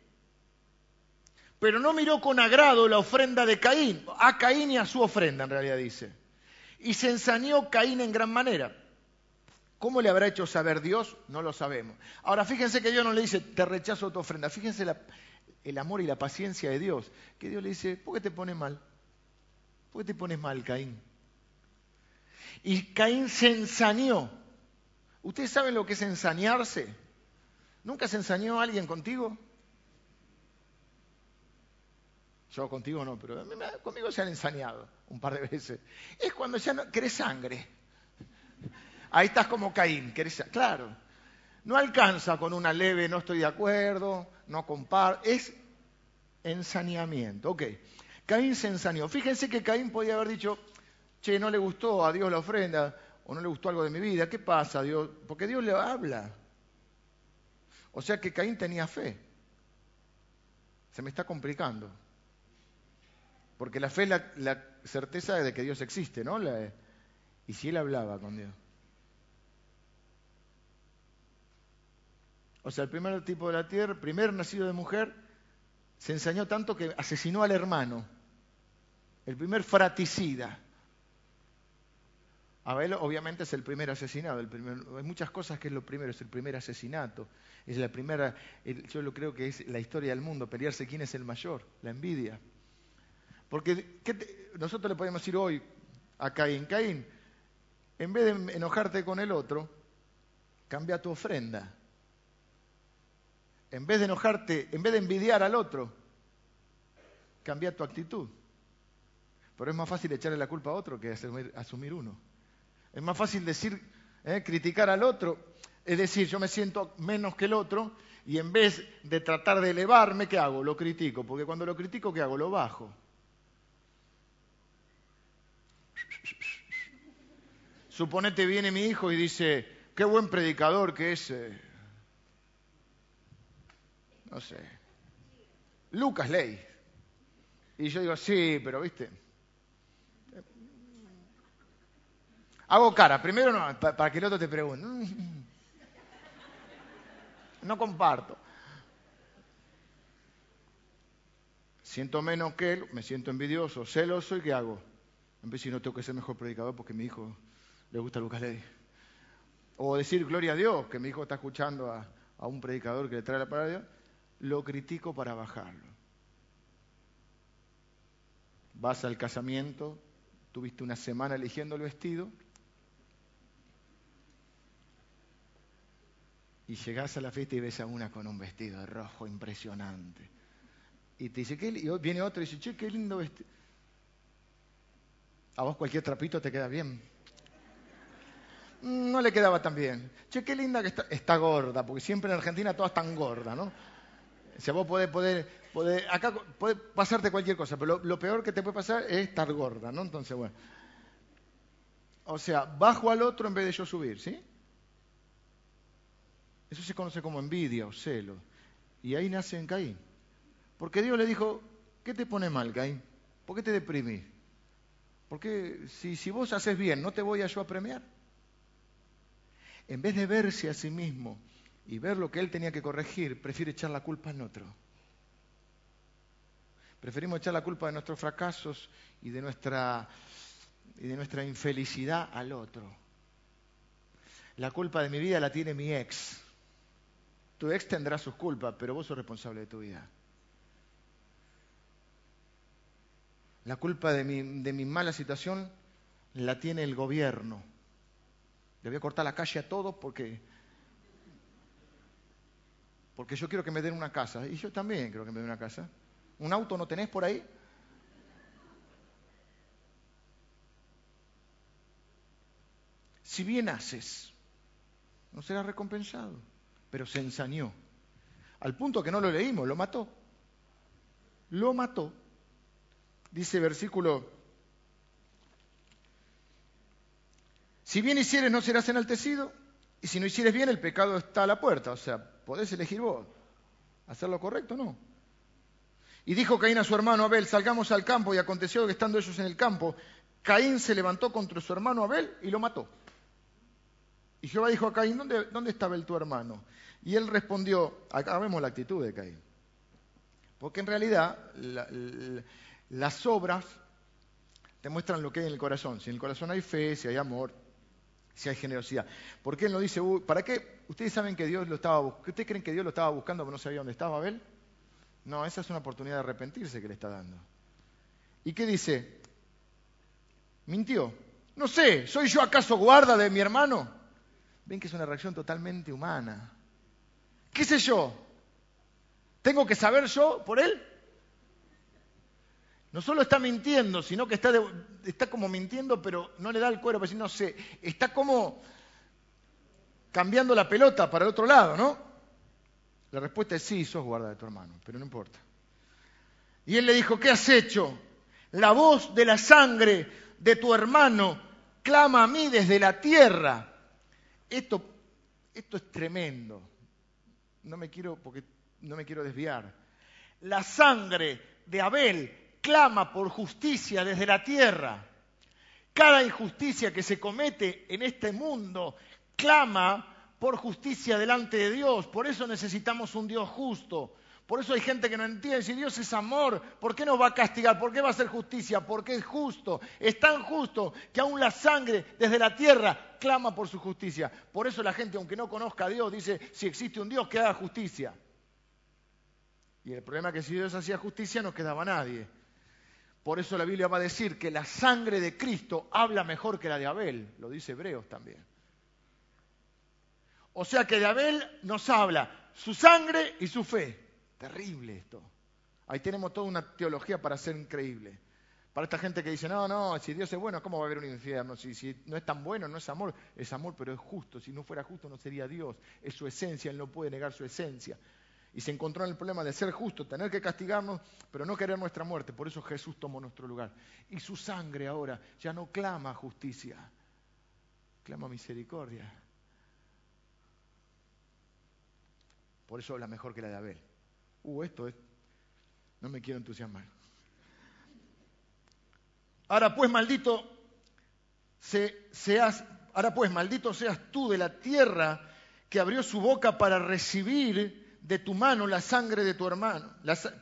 pero no miró con agrado la ofrenda de Caín, a Caín y a su ofrenda en realidad dice. Y se ensañó Caín en gran manera. ¿Cómo le habrá hecho saber Dios? No lo sabemos. Ahora fíjense que Dios no le dice, te rechazo tu ofrenda. Fíjense el amor y la paciencia de Dios. Que Dios le dice, ¿por qué te pones mal? ¿Por qué te pones mal, Caín? Y Caín se ensañó. ¿Ustedes saben lo que es ensañarse? ¿Nunca se ensañó alguien contigo? Yo contigo no, pero conmigo se han ensañado un par de veces. Es cuando ya no querés sangre. Ahí estás como Caín, querés Claro, no alcanza con una leve, no estoy de acuerdo, no comparo. Es ensañamiento. Ok, Caín se ensañó. Fíjense que Caín podía haber dicho, che, no le gustó a Dios la ofrenda, o no le gustó algo de mi vida. ¿Qué pasa, Dios? Porque Dios le habla. O sea que Caín tenía fe. Se me está complicando. Porque la fe es la, certeza de que Dios existe, ¿no? y si él hablaba con Dios. O sea, el primer tipo de la tierra, primer nacido de mujer, se ensañó tanto que asesinó al hermano. El primer fraticida. Abel obviamente es el primer asesinado. hay muchas cosas que es lo primero, es el primer asesinato. Es la primera, yo lo creo que es la historia del mundo, pelearse quién es el mayor, la envidia. Porque nosotros le podemos decir hoy a Caín, Caín, en vez de enojarte con el otro, cambia tu ofrenda. En vez de enojarte, en vez de envidiar al otro, cambia tu actitud. Pero es más fácil echarle la culpa a otro que asumir, uno. Es más fácil decir, eh, criticar al otro, es decir, yo me siento menos que el otro y en vez de tratar de elevarme, ¿qué hago? Lo critico, porque cuando lo critico, ¿qué hago? Lo bajo. Suponete viene mi hijo y dice, qué buen predicador que es, eh". No sé, Lucas Ley. Y yo digo, sí, pero viste. Hago cara, primero no, para que el otro te pregunte. No comparto. Siento menos que él, me siento envidioso, celoso, ¿y qué hago? Vez de no tengo que ser mejor predicador porque mi hijo le gusta Lucas Ley. O decir gloria a Dios, que mi hijo está escuchando a, a un predicador que le trae la palabra de Dios, lo critico para bajarlo. Vas al casamiento, tuviste una semana eligiendo el vestido y llegás a la fiesta y ves a una con un vestido rojo impresionante. Y te dice, ¿qué? y viene otro y dice, che, qué lindo vestido. A vos cualquier trapito te queda bien. No le quedaba tan bien. Che, qué linda que está. Está gorda, porque siempre en Argentina todas están gordas, ¿no? O sea, vos podés, poder, acá pasarte cualquier cosa, pero lo, peor que te puede pasar es estar gorda, ¿no? Entonces, bueno. O sea, bajo al otro en vez de yo subir, ¿sí? Eso se conoce como envidia o celo. Y ahí nace en Caín. Porque Dios le dijo, ¿qué te pone mal, Caín? ¿Por qué te deprimís? Porque si, si vos haces bien, ¿no te voy a yo a premiar? En vez de verse a sí mismo y ver lo que él tenía que corregir, prefiere echar la culpa en otro. Preferimos echar la culpa de nuestros fracasos y de nuestra, y de nuestra infelicidad al otro. La culpa de mi vida la tiene mi ex. Tu ex tendrá sus culpas, pero vos sos responsable de tu vida. La culpa de mi, de mi mala situación la tiene el gobierno. Le voy a cortar la calle a todos porque porque yo quiero que me den una casa. Y yo también quiero que me den una casa. ¿Un auto no tenés por ahí? Si bien haces, no serás recompensado. Pero se ensañó. Al punto que no lo leímos, lo mató. Lo mató. Dice versículo, si bien hicieres no serás enaltecido, y si no hicieres bien el pecado está a la puerta. O sea, Podés elegir vos. ¿Hacer lo correcto no? Y dijo Caín a su hermano Abel, salgamos al campo, y aconteció que estando ellos en el campo, Caín se levantó contra su hermano Abel y lo mató. Y Jehová dijo a Caín, ¿dónde, dónde está Abel tu hermano? Y él respondió, acá la actitud de Caín. Porque en realidad las obras te muestran lo que hay en el corazón. Si en el corazón hay fe, si hay amor, si hay generosidad. ¿Por qué él no dice, ¿para qué? ¿Ustedes saben que Dios lo estaba ¿Ustedes creen que Dios lo estaba buscando pero no sabía dónde estaba Abel? No, esa es una oportunidad de arrepentirse que le está dando. ¿Y qué dice? Mintió. No sé, ¿soy yo acaso guarda de mi hermano? Ven que es una reacción totalmente humana. ¿Qué sé yo? ¿Tengo que saber yo por él? No solo está mintiendo, sino que está, como mintiendo, pero no le da el cuero, no sé, está como cambiando la pelota para el otro lado, ¿no? La respuesta es sí, sos guarda de tu hermano, pero no importa. Y él le dijo, ¿qué has hecho? La voz de la sangre de tu hermano clama a mí desde la tierra. Esto, esto es tremendo. No me quiero, porque no me quiero desviar. La sangre de Abel clama por justicia desde la tierra. Cada injusticia que se comete en este mundo clama por justicia delante de Dios. Por eso necesitamos un Dios justo. Por eso hay gente que no entiende, si Dios es amor, ¿por qué nos va a castigar? ¿Por qué va a hacer justicia? Porque es justo. Es tan justo que aún la sangre desde la tierra clama por su justicia. Por eso la gente, aunque no conozca a Dios, dice, si existe un Dios que haga justicia. Y el problema es que si Dios hacía justicia no quedaba nadie. Por eso la Biblia va a decir que la sangre de Cristo habla mejor que la de Abel, lo dice Hebreos también. O sea que de Abel nos habla su sangre y su fe. Terrible esto. Ahí tenemos toda una teología para ser increíble. Para esta gente que dice, no, no, si Dios es bueno, ¿cómo va a haber un infierno? Si, si, no es tan bueno, no es amor, es amor, pero es justo. Si no fuera justo, no sería Dios. Es su esencia, Él no puede negar su esencia y se encontró en el problema de ser justo, tener que castigarnos, pero no querer nuestra muerte. Por eso Jesús tomó nuestro lugar. Y su sangre ahora ya no clama justicia, clama misericordia. Por eso habla mejor que la de Abel. Uh, esto es... No me quiero entusiasmar. Ahora pues, maldito, seas, ahora pues, maldito seas tú de la tierra que abrió su boca para recibir de tu mano la sangre de tu hermano,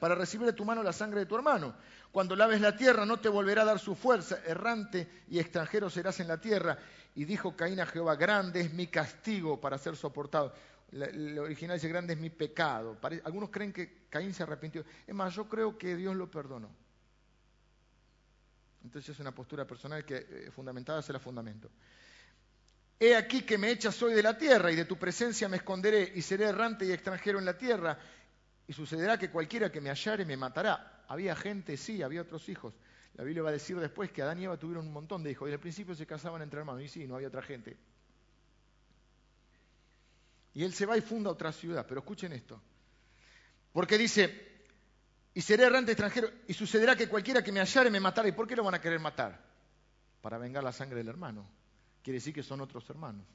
para recibir de tu mano la sangre de tu hermano. Cuando laves la tierra no te volverá a dar su fuerza, errante y extranjero serás en la tierra. Y dijo Caín a Jehová, grande es mi castigo para ser soportado. El original dice, grande es mi pecado. Algunos creen que Caín se arrepintió. Es más, yo creo que Dios lo perdonó. Entonces es una postura personal que eh, fundamentada es el fundamento. He aquí que me echas hoy de la tierra y de tu presencia me esconderé y seré errante y extranjero en la tierra. Y sucederá que cualquiera que me hallare me matará. Había gente, sí, había otros hijos. La Biblia va a decir después que Adán y Eva tuvieron un montón de hijos y al principio se casaban entre hermanos. Y sí, no había otra gente. Y él se va y funda otra ciudad. Pero escuchen esto. Porque dice, y seré errante extranjero y sucederá que cualquiera que me hallare me matará. ¿Y por qué lo van a querer matar? Para vengar la sangre del hermano. Quiere decir que son otros hermanos.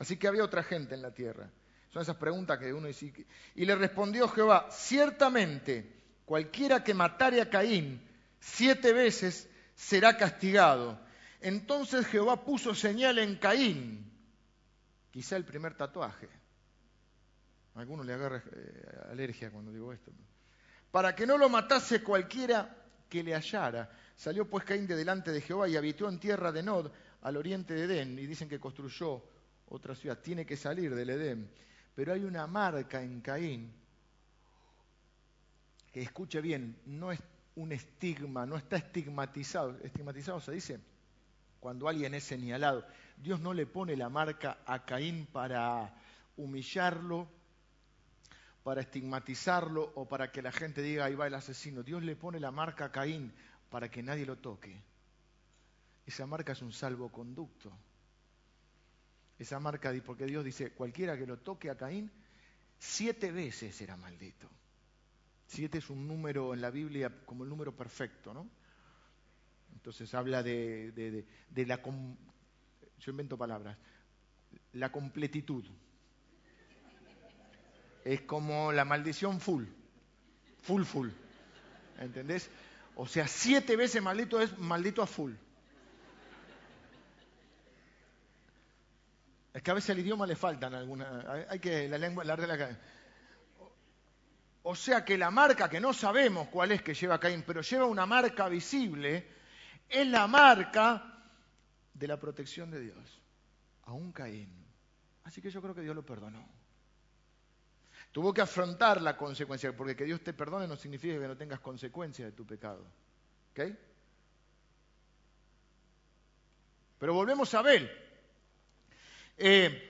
Así que había otra gente en la tierra. Son esas preguntas que uno dice. Y le respondió Jehová, ciertamente cualquiera que matare a Caín siete veces será castigado. Entonces Jehová puso señal en Caín, quizá el primer tatuaje. A le agarra eh, alergia cuando digo esto. Para que no lo matase cualquiera que le hallara. Salió pues Caín de delante de Jehová y habitó en tierra de Nod, al oriente de Edén y dicen que construyó otra ciudad. Tiene que salir del Edén. Pero hay una marca en Caín que escuche bien, no es un estigma, no está estigmatizado. Estigmatizado se dice cuando alguien es señalado. Dios no le pone la marca a Caín para humillarlo, para estigmatizarlo o para que la gente diga ahí va el asesino. Dios le pone la marca a Caín para que nadie lo toque. Esa marca es un salvoconducto. Esa marca, porque Dios dice, cualquiera que lo toque a Caín, siete veces será maldito. Siete es un número en la Biblia como el número perfecto, ¿no? Entonces habla de, de la... Yo invento palabras. La completitud. Es como la maldición full. Full, full. ¿Entendés? O sea, siete veces maldito es maldito a full. Es que a veces al idioma le faltan algunas. Hay que la lengua, la de O sea que la marca que no sabemos cuál es que lleva Caín, pero lleva una marca visible, es la marca de la protección de Dios. Aún Caín. Así que yo creo que Dios lo perdonó. Tuvo que afrontar la consecuencia, porque que Dios te perdone no significa que no tengas consecuencias de tu pecado. ¿Ok? Pero volvemos a ver. Eh,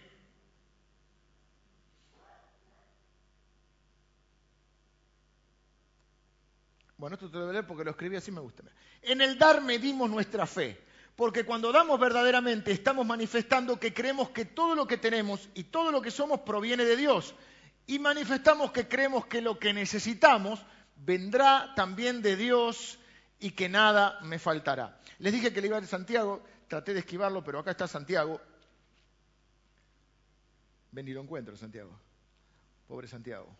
bueno, esto te lo voy a leer porque lo escribí así me gusta. En el dar medimos nuestra fe, porque cuando damos verdaderamente estamos manifestando que creemos que todo lo que tenemos y todo lo que somos proviene de Dios. Y manifestamos que creemos que lo que necesitamos vendrá también de Dios y que nada me faltará. Les dije que le iba a Santiago, traté de esquivarlo, pero acá está Santiago, Ven y lo encuentro, Santiago. Pobre Santiago.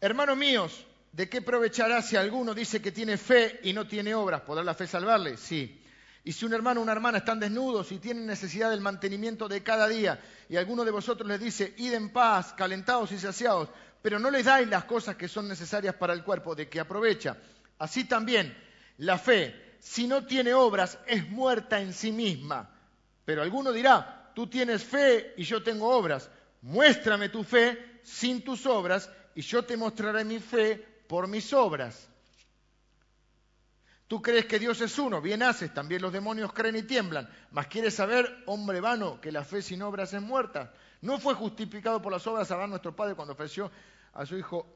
Hermanos míos, ¿de qué aprovechará si alguno dice que tiene fe y no tiene obras? ¿Podrá la fe salvarle? Sí. Y si un hermano o una hermana están desnudos y tienen necesidad del mantenimiento de cada día, y alguno de vosotros les dice, id en paz, calentados y saciados, pero no les dais las cosas que son necesarias para el cuerpo, ¿de qué aprovecha? Así también, la fe, si no tiene obras, es muerta en sí misma. Pero alguno dirá, tú tienes fe y yo tengo obras. Muéstrame tu fe sin tus obras y yo te mostraré mi fe por mis obras. Tú crees que Dios es uno, bien haces, también los demonios creen y tiemblan. Mas quieres saber, hombre vano, que la fe sin obras es muerta. No fue justificado por las obras Abraham nuestro padre cuando ofreció a su hijo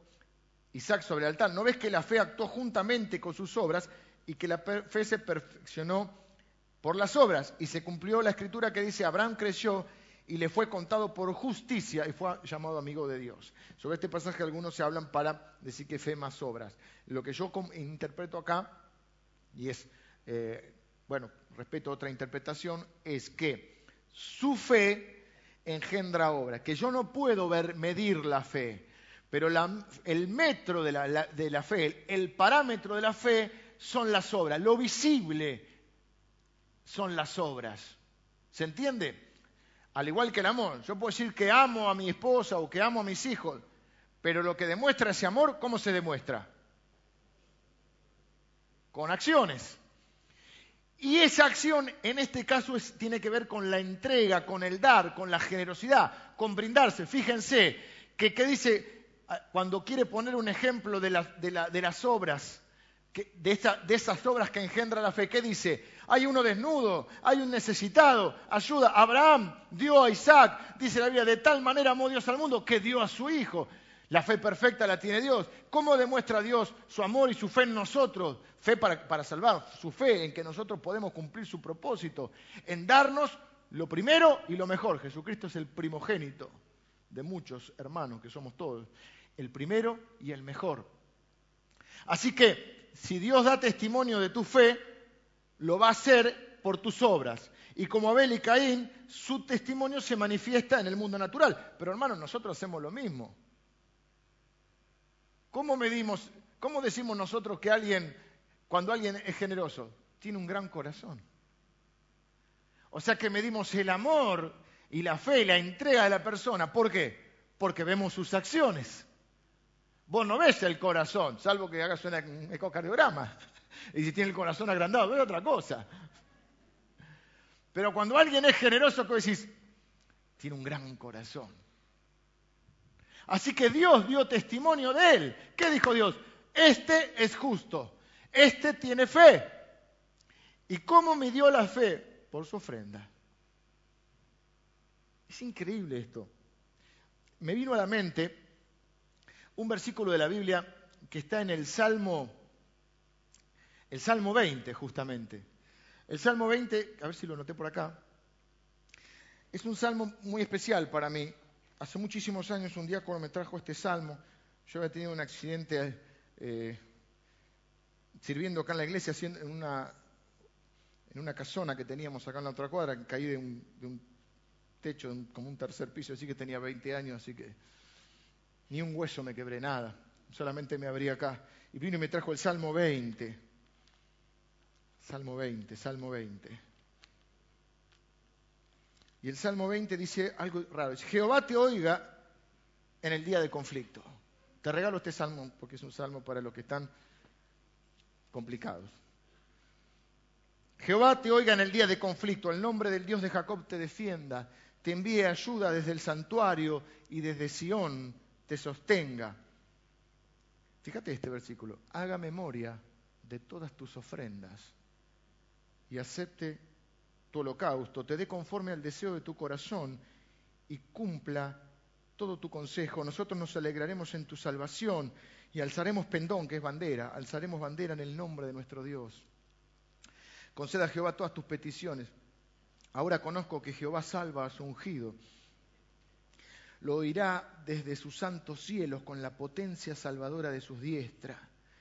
Isaac sobre el altar. ¿No ves que la fe actuó juntamente con sus obras y que la fe se perfeccionó por las obras. Y se cumplió la escritura que dice, Abraham creció y le fue contado por justicia y fue llamado amigo de Dios. Sobre este pasaje algunos se hablan para decir que fe más obras. Lo que yo interpreto acá, y es, eh, bueno, respeto otra interpretación, es que su fe engendra obra, que yo no puedo ver, medir la fe, pero el metro de la fe, el parámetro de la fe, son las obras, lo visible son las obras. ¿Se entiende? Al igual que el amor. Yo puedo decir que amo a mi esposa o que amo a mis hijos, pero lo que demuestra ese amor, ¿cómo se demuestra? Con acciones. Y esa acción, en este caso, tiene que ver con la entrega, con el dar, con la generosidad, con brindarse. Fíjense que, dice, ah, cuando quiere poner un ejemplo de, las obras, de, de esas obras que engendra la fe, ¿qué dice? hay uno desnudo, hay un necesitado, ayuda. Abraham dio a Isaac, dice la Biblia, de tal manera amó Dios al mundo que dio a su hijo. La fe perfecta la tiene Dios. ¿Cómo demuestra Dios su amor y su fe en nosotros? Fe para, para salvar, su fe en que nosotros podemos cumplir su propósito, en darnos lo primero y lo mejor. Jesucristo es el primogénito de muchos hermanos que somos todos, el primero y el mejor. Así que si Dios da testimonio de tu fe, lo va a hacer por tus obras. Y como Abel y Caín, su testimonio se manifiesta en el mundo natural. Pero hermanos, nosotros hacemos lo mismo. ¿Cómo medimos, cómo decimos nosotros que alguien, cuando alguien es generoso, tiene un gran corazón? O sea que medimos el amor y la fe y la entrega de la persona. ¿Por qué? Porque vemos sus acciones. Vos no ves el corazón, salvo que hagas un ecocardiograma. Y si tiene el corazón agrandado, es otra cosa. Pero cuando alguien es generoso, ¿qué decís? Tiene un gran corazón. Así que Dios dio testimonio de él. ¿Qué dijo Dios? Este es justo. Este tiene fe. ¿Y cómo midió la fe? Por su ofrenda. Es increíble esto. Me vino a la mente un versículo de la Biblia que está en el Salmo el Salmo 20, justamente. El Salmo 20, a ver si lo noté por acá, es un salmo muy especial para mí. Hace muchísimos años un día cuando me trajo este salmo, yo había tenido un accidente eh, sirviendo acá en la iglesia, en una, en una casona que teníamos acá en la otra cuadra, caí de un, de un techo, como un tercer piso, así que tenía 20 años, así que ni un hueso me quebré, nada, solamente me abrí acá. Y vino y me trajo el Salmo 20. Salmo 20, Salmo 20. Y el Salmo 20 dice algo raro. Jehová te oiga en el día de conflicto. Te regalo este salmo porque es un salmo para los que están complicados. Jehová te oiga en el día de conflicto, el nombre del Dios de Jacob te defienda, te envíe ayuda desde el santuario y desde Sión te sostenga. Fíjate este versículo, haga memoria de todas tus ofrendas y acepte tu holocausto, te dé conforme al deseo de tu corazón y cumpla todo tu consejo. Nosotros nos alegraremos en tu salvación y alzaremos pendón, que es bandera, alzaremos bandera en el nombre de nuestro Dios. Conceda a Jehová todas tus peticiones. Ahora conozco que Jehová salva a su ungido. Lo oirá desde sus santos cielos con la potencia salvadora de sus diestras.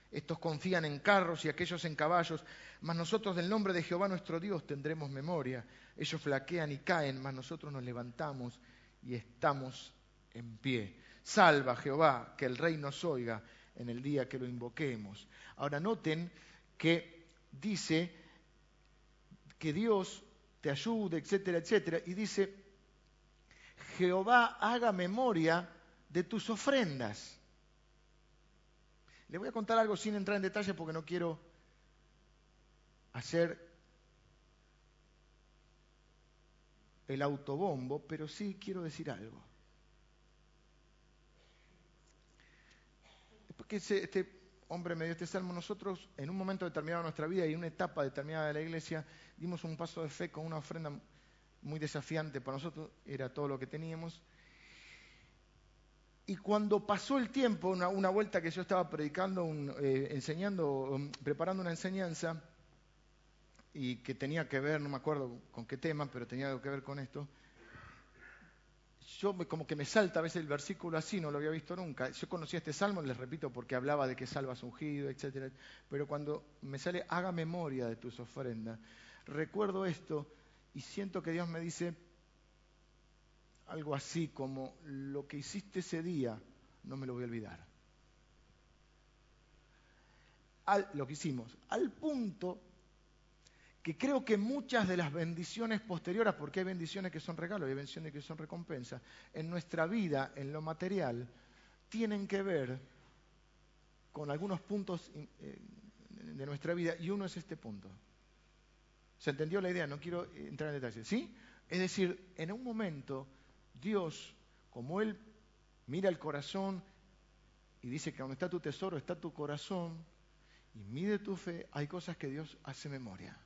Estos confían en carros y aquellos en caballos, mas nosotros del nombre de Jehová nuestro Dios tendremos memoria. Ellos flaquean y caen, mas nosotros nos levantamos y estamos en pie. Salva Jehová, que el rey nos oiga en el día que lo invoquemos. Ahora noten que dice que Dios te ayude, etcétera, etcétera, y dice, Jehová haga memoria de tus ofrendas. Le voy a contar algo sin entrar en detalle porque no quiero hacer el autobombo, pero sí quiero decir algo. Después que este hombre me dio este salmo, nosotros en un momento determinado de nuestra vida y en una etapa determinada de la iglesia dimos un paso de fe con una ofrenda muy desafiante para nosotros, era todo lo que teníamos. Y cuando pasó el tiempo, una, vuelta que yo estaba predicando, eh, enseñando, um, preparando una enseñanza, y que tenía que ver, no me acuerdo con qué tema, pero tenía algo que ver con esto, yo como que me salta a veces el versículo así, no lo había visto nunca. Yo conocía este salmo, les repito, porque hablaba de que salvas ungido, etc. Pero cuando me sale, haga memoria de tus ofrendas, recuerdo esto y siento que Dios me dice, algo así como lo que hiciste ese día, no me lo voy a olvidar. al, lo que hicimos, al punto que creo que muchas de las bendiciones posteriores, porque hay bendiciones que son regalos hay bendiciones que son recompensas, en nuestra vida, en lo material, tienen que ver con algunos puntos eh, de nuestra vida y uno es este punto. ¿Se entendió la idea? No quiero entrar en detalles. ¿Sí? Es decir, en un momento Dios, como Él mira el corazón y dice que donde está tu tesoro está tu corazón y mide tu fe, hay cosas que Dios hace memoria.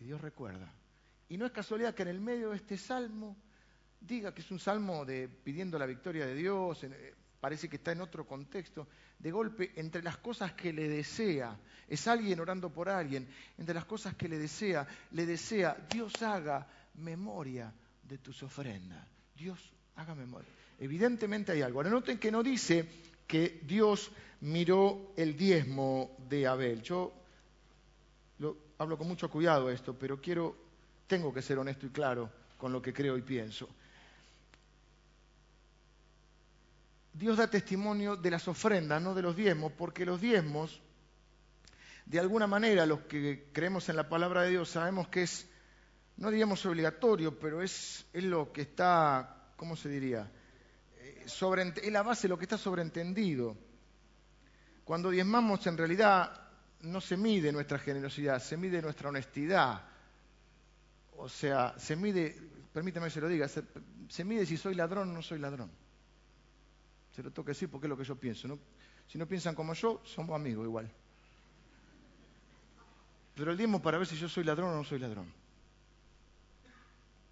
Y Dios recuerda. Y no es casualidad que en el medio de este salmo diga que es un salmo de pidiendo la victoria de Dios, eh, parece que está en otro contexto, de golpe entre las cosas que le desea, es alguien orando por alguien, entre las cosas que le desea, le desea, Dios haga memoria de tus ofrendas. Dios haga memoria. Evidentemente hay algo. Ahora noten que no dice que Dios miró el diezmo de Abel. Yo lo, hablo con mucho cuidado esto, pero quiero, tengo que ser honesto y claro con lo que creo y pienso. Dios da testimonio de las ofrendas, no de los diezmos, porque los diezmos, de alguna manera, los que creemos en la palabra de Dios, sabemos que es, no diríamos obligatorio, pero es, lo que está, ¿cómo se diría? Eh, es la base de lo que está sobreentendido. Cuando diezmamos, en realidad no se mide nuestra generosidad, se mide nuestra honestidad. O sea, se mide, permítame que se lo diga, se mide si soy ladrón o no soy ladrón. Se lo tengo que decir porque es lo que yo pienso. Si no piensan como yo, somos amigos igual. Pero el diezmo para ver si yo soy ladrón o no soy ladrón.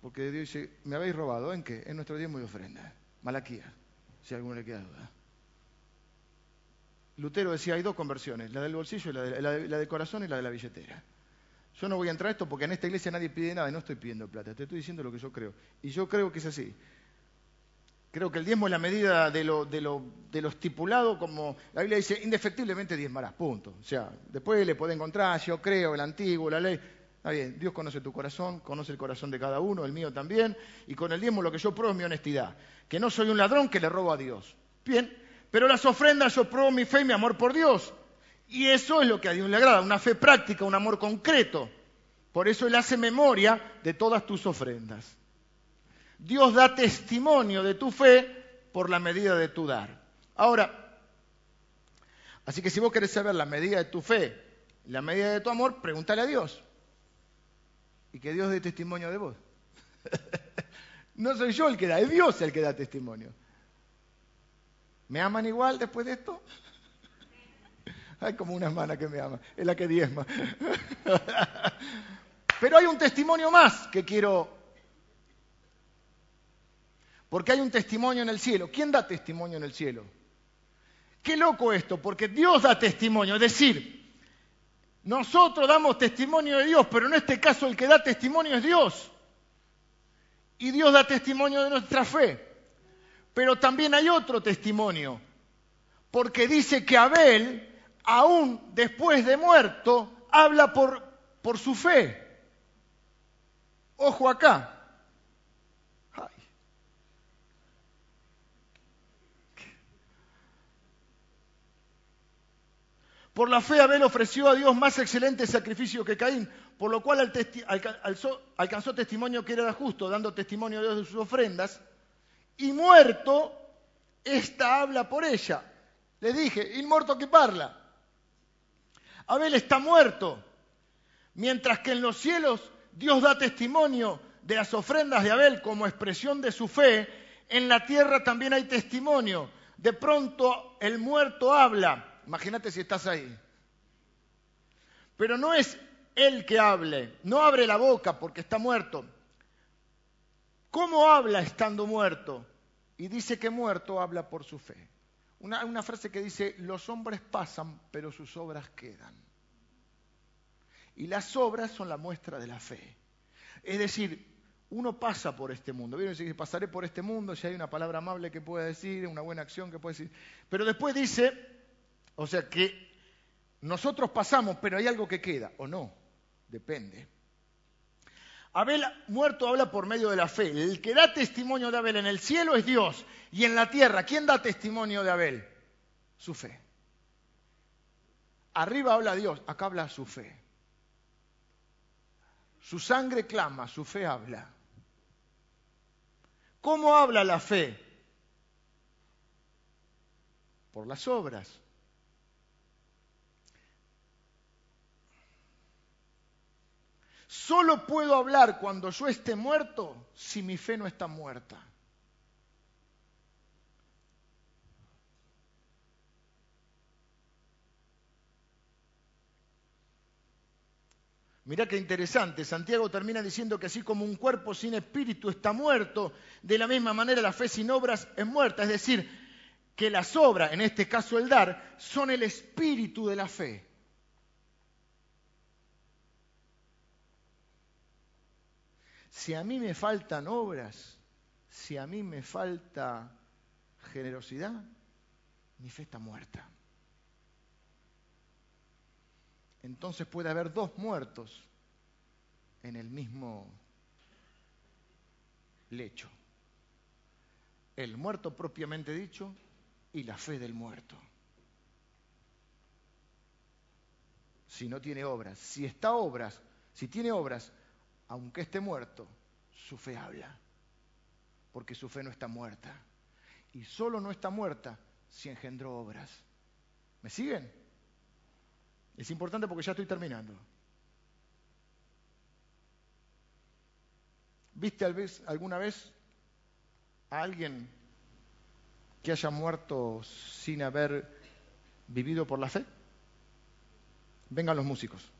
Porque Dios dice, me habéis robado, ¿en qué? En nuestro diezmo y ofrenda. Malaquía, si a alguno le queda duda. Lutero decía, hay dos conversiones, la del bolsillo y la, del corazón y la de la billetera. Yo no voy a entrar a esto porque en esta iglesia nadie pide nada y no estoy pidiendo plata, te estoy diciendo lo que yo creo. Y yo creo que es así. Creo que el diezmo es la medida de lo, de, lo, de lo, estipulado, como la Biblia dice, indefectiblemente diezmarás, punto. O sea, después le puede encontrar, yo creo, el antiguo, la ley. Está bien, Dios conoce tu corazón, conoce el corazón de cada uno, el mío también, y con el diezmo lo que yo pruebo es mi honestidad, que no soy un ladrón que le robo a Dios. Bien, pero las ofrendas yo pruebo mi fe y mi amor por Dios. Y eso es lo que a Dios le agrada, una fe práctica, un amor concreto. Por eso Él hace memoria de todas tus ofrendas. Dios da testimonio de tu fe por la medida de tu dar. Ahora, así que si vos querés saber la medida de tu fe, la medida de tu amor, pregúntale a Dios. Y que Dios dé testimonio de vos. no soy yo el que da, es Dios el que da testimonio. ¿Me aman igual después de esto? Hay como una hermana que me ama, es la que diezma. Pero hay un testimonio más que quiero porque hay un testimonio en el cielo. ¿Quién da testimonio en el cielo? Qué loco esto, porque Dios da testimonio. Es decir, nosotros damos testimonio de Dios, pero en este caso el que da testimonio es Dios. Y Dios da testimonio de nuestra fe. Pero también hay otro testimonio, porque dice que Abel, aún después de muerto, habla por, por su fe. Ojo acá, Por la fe Abel ofreció a Dios más excelente sacrificio que Caín, por lo cual alcanzó testimonio que era justo, dando testimonio a Dios de sus ofrendas, y muerto, esta habla por ella. Le dije, inmorto que parla. Abel está muerto, mientras que en los cielos Dios da testimonio de las ofrendas de Abel como expresión de su fe, en la tierra también hay testimonio. De pronto el muerto habla Imagínate si estás ahí. Pero no es él que hable, no abre la boca porque está muerto. ¿Cómo habla estando muerto? Y dice que muerto habla por su fe. Una, una, frase que dice, los hombres pasan, pero sus obras quedan. Y las obras son la muestra de la fe. Es decir, uno pasa por este mundo. Vieron decir, pasaré por este mundo, si hay una palabra amable que pueda decir, una buena acción que pueda decir. Pero después dice, o sea que nosotros pasamos, pero hay algo que queda, o no, depende. Abel muerto habla por medio de la fe. El que da testimonio de Abel en el cielo es Dios. Y en la tierra, ¿quién da testimonio de Abel? Su fe. Arriba habla Dios, acá habla su fe. Su sangre clama, su fe habla. ¿Cómo habla la fe? Por las obras. Solo puedo hablar cuando yo esté muerto si mi fe no está muerta. Mirá qué interesante, Santiago termina diciendo que así como un cuerpo sin espíritu está muerto, de la misma manera la fe sin obras es muerta. Es decir, que las obras, en este caso el dar, son el espíritu de la fe. Si a mí me faltan obras, si a mí me falta generosidad, mi fe está muerta. entonces puede haber dos muertos en el mismo lecho. El muerto propiamente dicho y la fe del muerto. Si no tiene obras, si está obras, si tiene obras, aunque esté muerto, su fe habla, porque su fe no está muerta. Y solo no está muerta si engendró obras. ¿Me siguen? Es importante porque ya estoy terminando. ¿Viste alguna vez a alguien que haya muerto sin haber vivido por la fe? Vengan los músicos.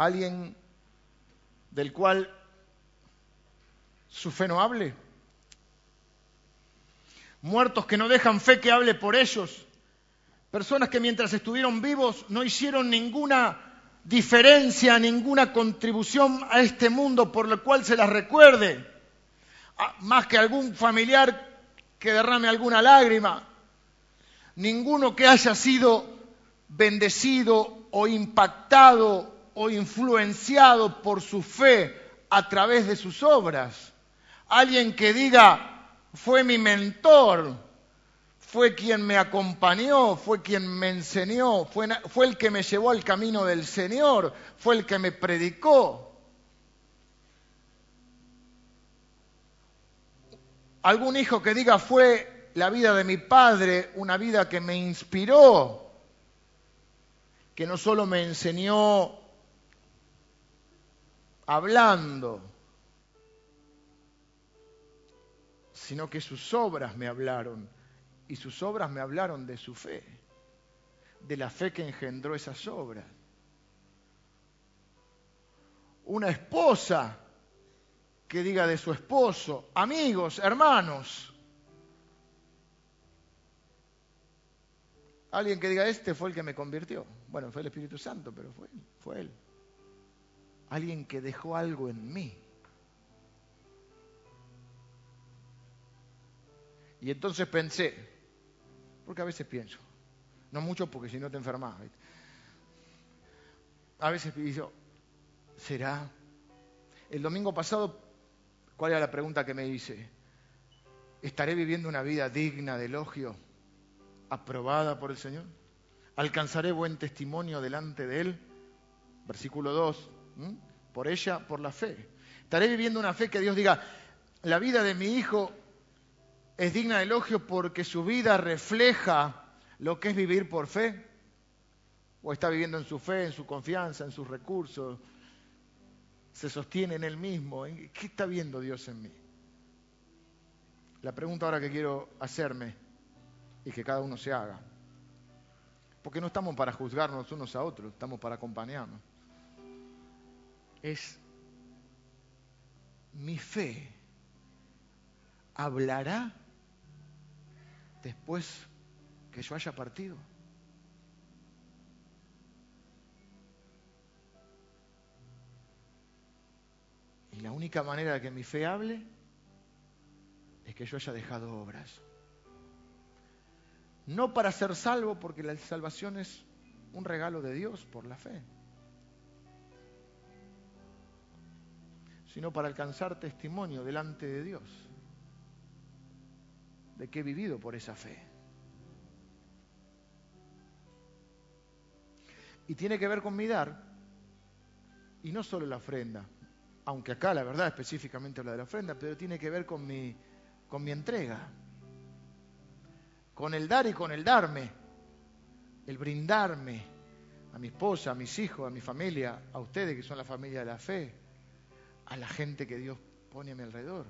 Alguien del cual su fe no hable. Muertos que no dejan fe que hable por ellos, personas que mientras estuvieron vivos no hicieron ninguna diferencia, ninguna contribución a este mundo por lo cual se las recuerde, ah, más que algún familiar que derrame alguna lágrima, ninguno que haya sido bendecido o impactado o influenciado por su fe a través de sus obras. Alguien que diga, fue mi mentor, fue quien me acompañó, fue quien me enseñó, fue, el que me llevó al camino del Señor, fue el que me predicó. Algún hijo que diga fue la vida de mi padre, una vida que me inspiró, que no solo me enseñó hablando, sino que sus obras me hablaron. Y sus obras me hablaron de su fe, de la fe que engendró esas obras. Una esposa que diga de su esposo, amigos, hermanos. Alguien que diga, este fue el que me convirtió. Bueno, fue el Espíritu Santo, pero fue él, fue él. Alguien que dejó algo en mí. Y entonces pensé, porque a veces pienso, no mucho porque si no te enfermas. A veces pienso, ¿será? El domingo pasado, ¿cuál era la pregunta que me hice? ¿Estaré viviendo una vida digna de elogio, aprobada por el Señor? ¿Alcanzaré buen testimonio delante de Él? Versículo 2. Por ella, por la fe. ¿Estaré viviendo una fe que Dios diga, la vida de mi hijo es digna de elogio porque su vida refleja lo que es vivir por fe. O está viviendo en su fe, en su confianza, en sus recursos. Se sostiene en él mismo. ¿Qué está viendo Dios en mí? La pregunta ahora que quiero hacerme y que cada uno se haga. Porque no estamos para juzgarnos unos a otros, estamos para acompañarnos. Es mi fe hablará después que yo haya partido. Y la única manera de que mi fe hable es que yo haya dejado obras. No para ser salvo, porque la salvación es un regalo de Dios por la fe, sino para alcanzar testimonio delante de Dios de que he vivido por esa fe. Y tiene que ver con mi dar, y no solo la ofrenda, aunque acá la verdad específicamente habla de la ofrenda, pero tiene que ver con mi, con mi entrega, con el dar y con el darme, el brindarme a mi esposa, a mis hijos, a mi familia, a ustedes que son la familia de la fe, a la gente que Dios pone a mi alrededor.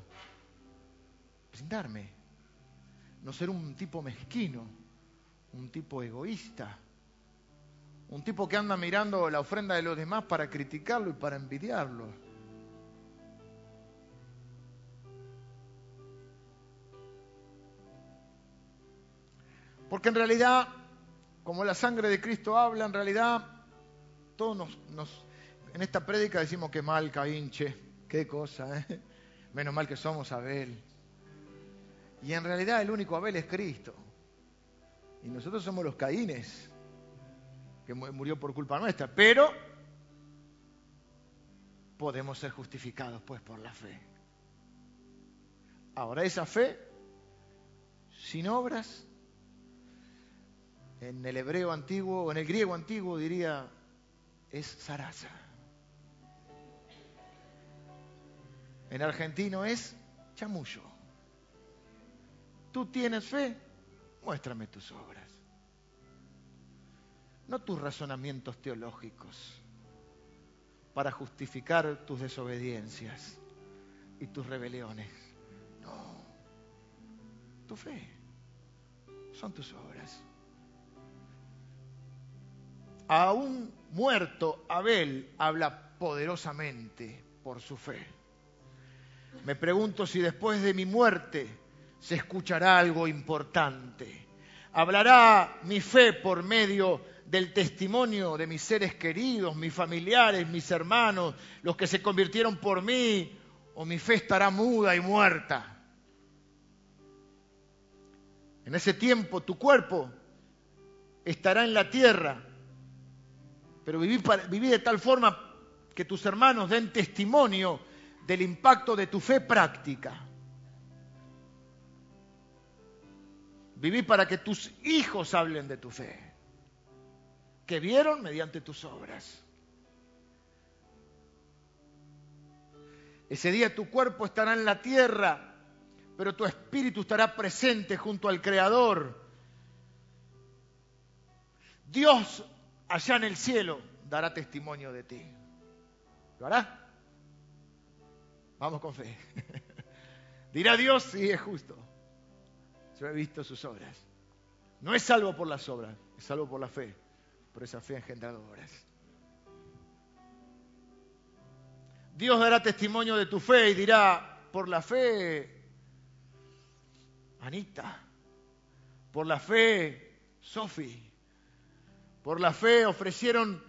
Brindarme, no ser un tipo mezquino, un tipo egoísta, un tipo que anda mirando la ofrenda de los demás para criticarlo y para envidiarlo. Porque en realidad, como la sangre de Cristo habla, en realidad todos nos, en esta prédica decimos que mal Caínche, qué cosa, ¿eh? menos mal que somos Abel. Y en realidad el único Abel es Cristo. Y nosotros somos los Caínes, que murió por culpa nuestra. Pero podemos ser justificados pues por la fe. Ahora esa fe, sin obras, en el hebreo antiguo o en el griego antiguo diría, es zaraza. En argentino es chamullo. ¿Tú tienes fe? Muéstrame tus obras. No tus razonamientos teológicos para justificar tus desobediencias y tus rebeliones. No. Tu fe son tus obras. Aún muerto, Abel habla poderosamente por su fe. Me pregunto si después de mi muerte se escuchará algo importante. Hablará mi fe por medio del testimonio de mis seres queridos, mis familiares, mis hermanos, los que se convirtieron por mí, o mi fe estará muda y muerta. En ese tiempo tu cuerpo estará en la tierra, pero viví, de tal forma que tus hermanos den testimonio del impacto de tu fe práctica. Viví para que tus hijos hablen de tu fe, que vieron mediante tus obras. Ese día tu cuerpo estará en la tierra, pero tu espíritu estará presente junto al Creador. Dios allá en el cielo dará testimonio de ti. ¿Lo hará? Vamos con fe. Dirá Dios si es justo. Yo he visto sus obras. No es salvo por las obras, es salvo por la fe. Por esa fe ha engendrado obras. Dios dará testimonio de tu fe y dirá, por la fe, Anita, por la fe, Sofi, por la fe ofrecieron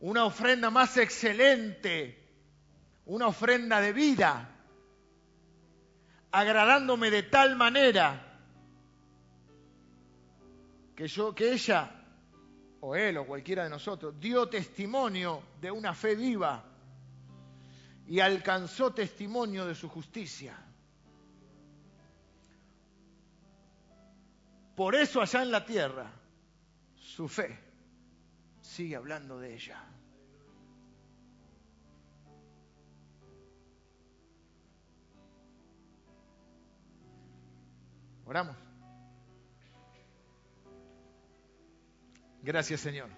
una ofrenda más excelente, una ofrenda de vida, agradándome de tal manera que yo, que ella, o él, o cualquiera de nosotros, dio testimonio de una fe viva y alcanzó testimonio de su justicia. Por eso allá en la tierra, su fe sigue hablando de ella. Oramos. Gracias Señor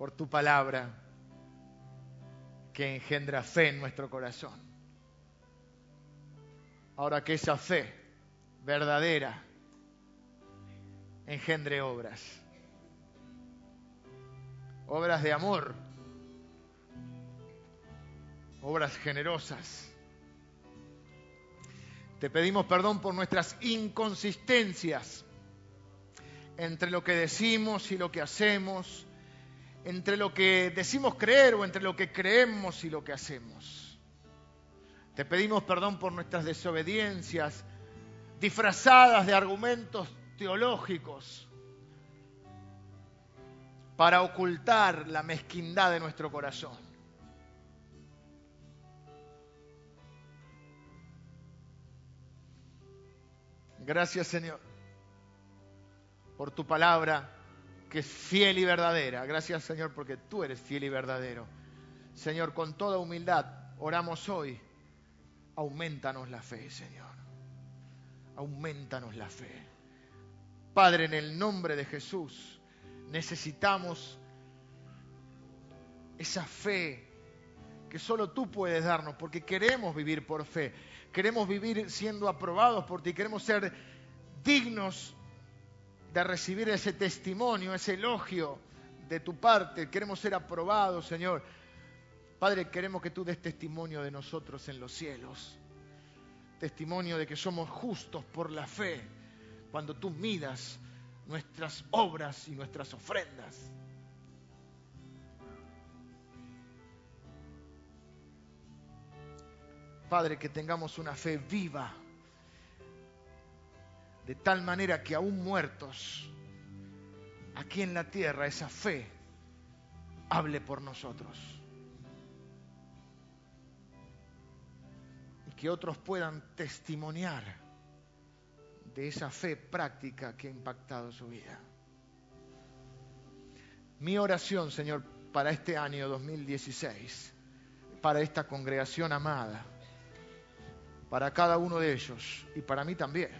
por tu palabra que engendra fe en nuestro corazón. Ahora que esa fe verdadera engendre obras, obras de amor, obras generosas. Te pedimos perdón por nuestras inconsistencias entre lo que decimos y lo que hacemos, entre lo que decimos creer o entre lo que creemos y lo que hacemos. Te pedimos perdón por nuestras desobediencias disfrazadas de argumentos teológicos para ocultar la mezquindad de nuestro corazón. Gracias Señor por tu palabra que es fiel y verdadera. Gracias Señor porque tú eres fiel y verdadero. Señor, con toda humildad oramos hoy. Aumentanos la fe, Señor. Aumentanos la fe. Padre, en el nombre de Jesús, necesitamos esa fe que solo tú puedes darnos, porque queremos vivir por fe, queremos vivir siendo aprobados por ti, queremos ser dignos de recibir ese testimonio, ese elogio de tu parte, queremos ser aprobados, Señor. Padre, queremos que tú des testimonio de nosotros en los cielos, testimonio de que somos justos por la fe, cuando tú midas nuestras obras y nuestras ofrendas. Padre, que tengamos una fe viva, de tal manera que aún muertos, aquí en la tierra, esa fe hable por nosotros. Y que otros puedan testimoniar de esa fe práctica que ha impactado su vida. Mi oración, Señor, para este año 2016, para esta congregación amada, para cada uno de ellos y para mí también,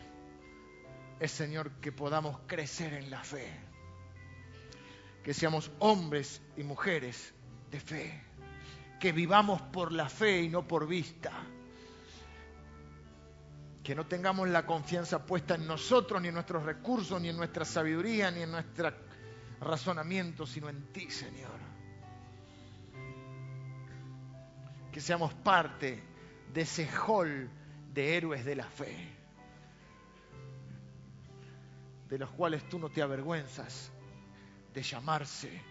es, Señor, que podamos crecer en la fe, que seamos hombres y mujeres de fe, que vivamos por la fe y no por vista que no tengamos la confianza puesta en nosotros, ni en nuestros recursos, ni en nuestra sabiduría, ni en nuestro razonamiento, sino en ti, Señor. Que seamos parte de ese hall de héroes de la fe, de los cuales tú no te avergüenzas de llamarse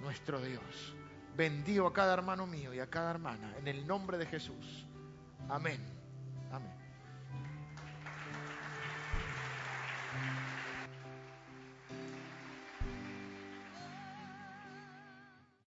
nuestro Dios. Bendigo a cada hermano mío y a cada hermana en el nombre de Jesús. Amén. Amén.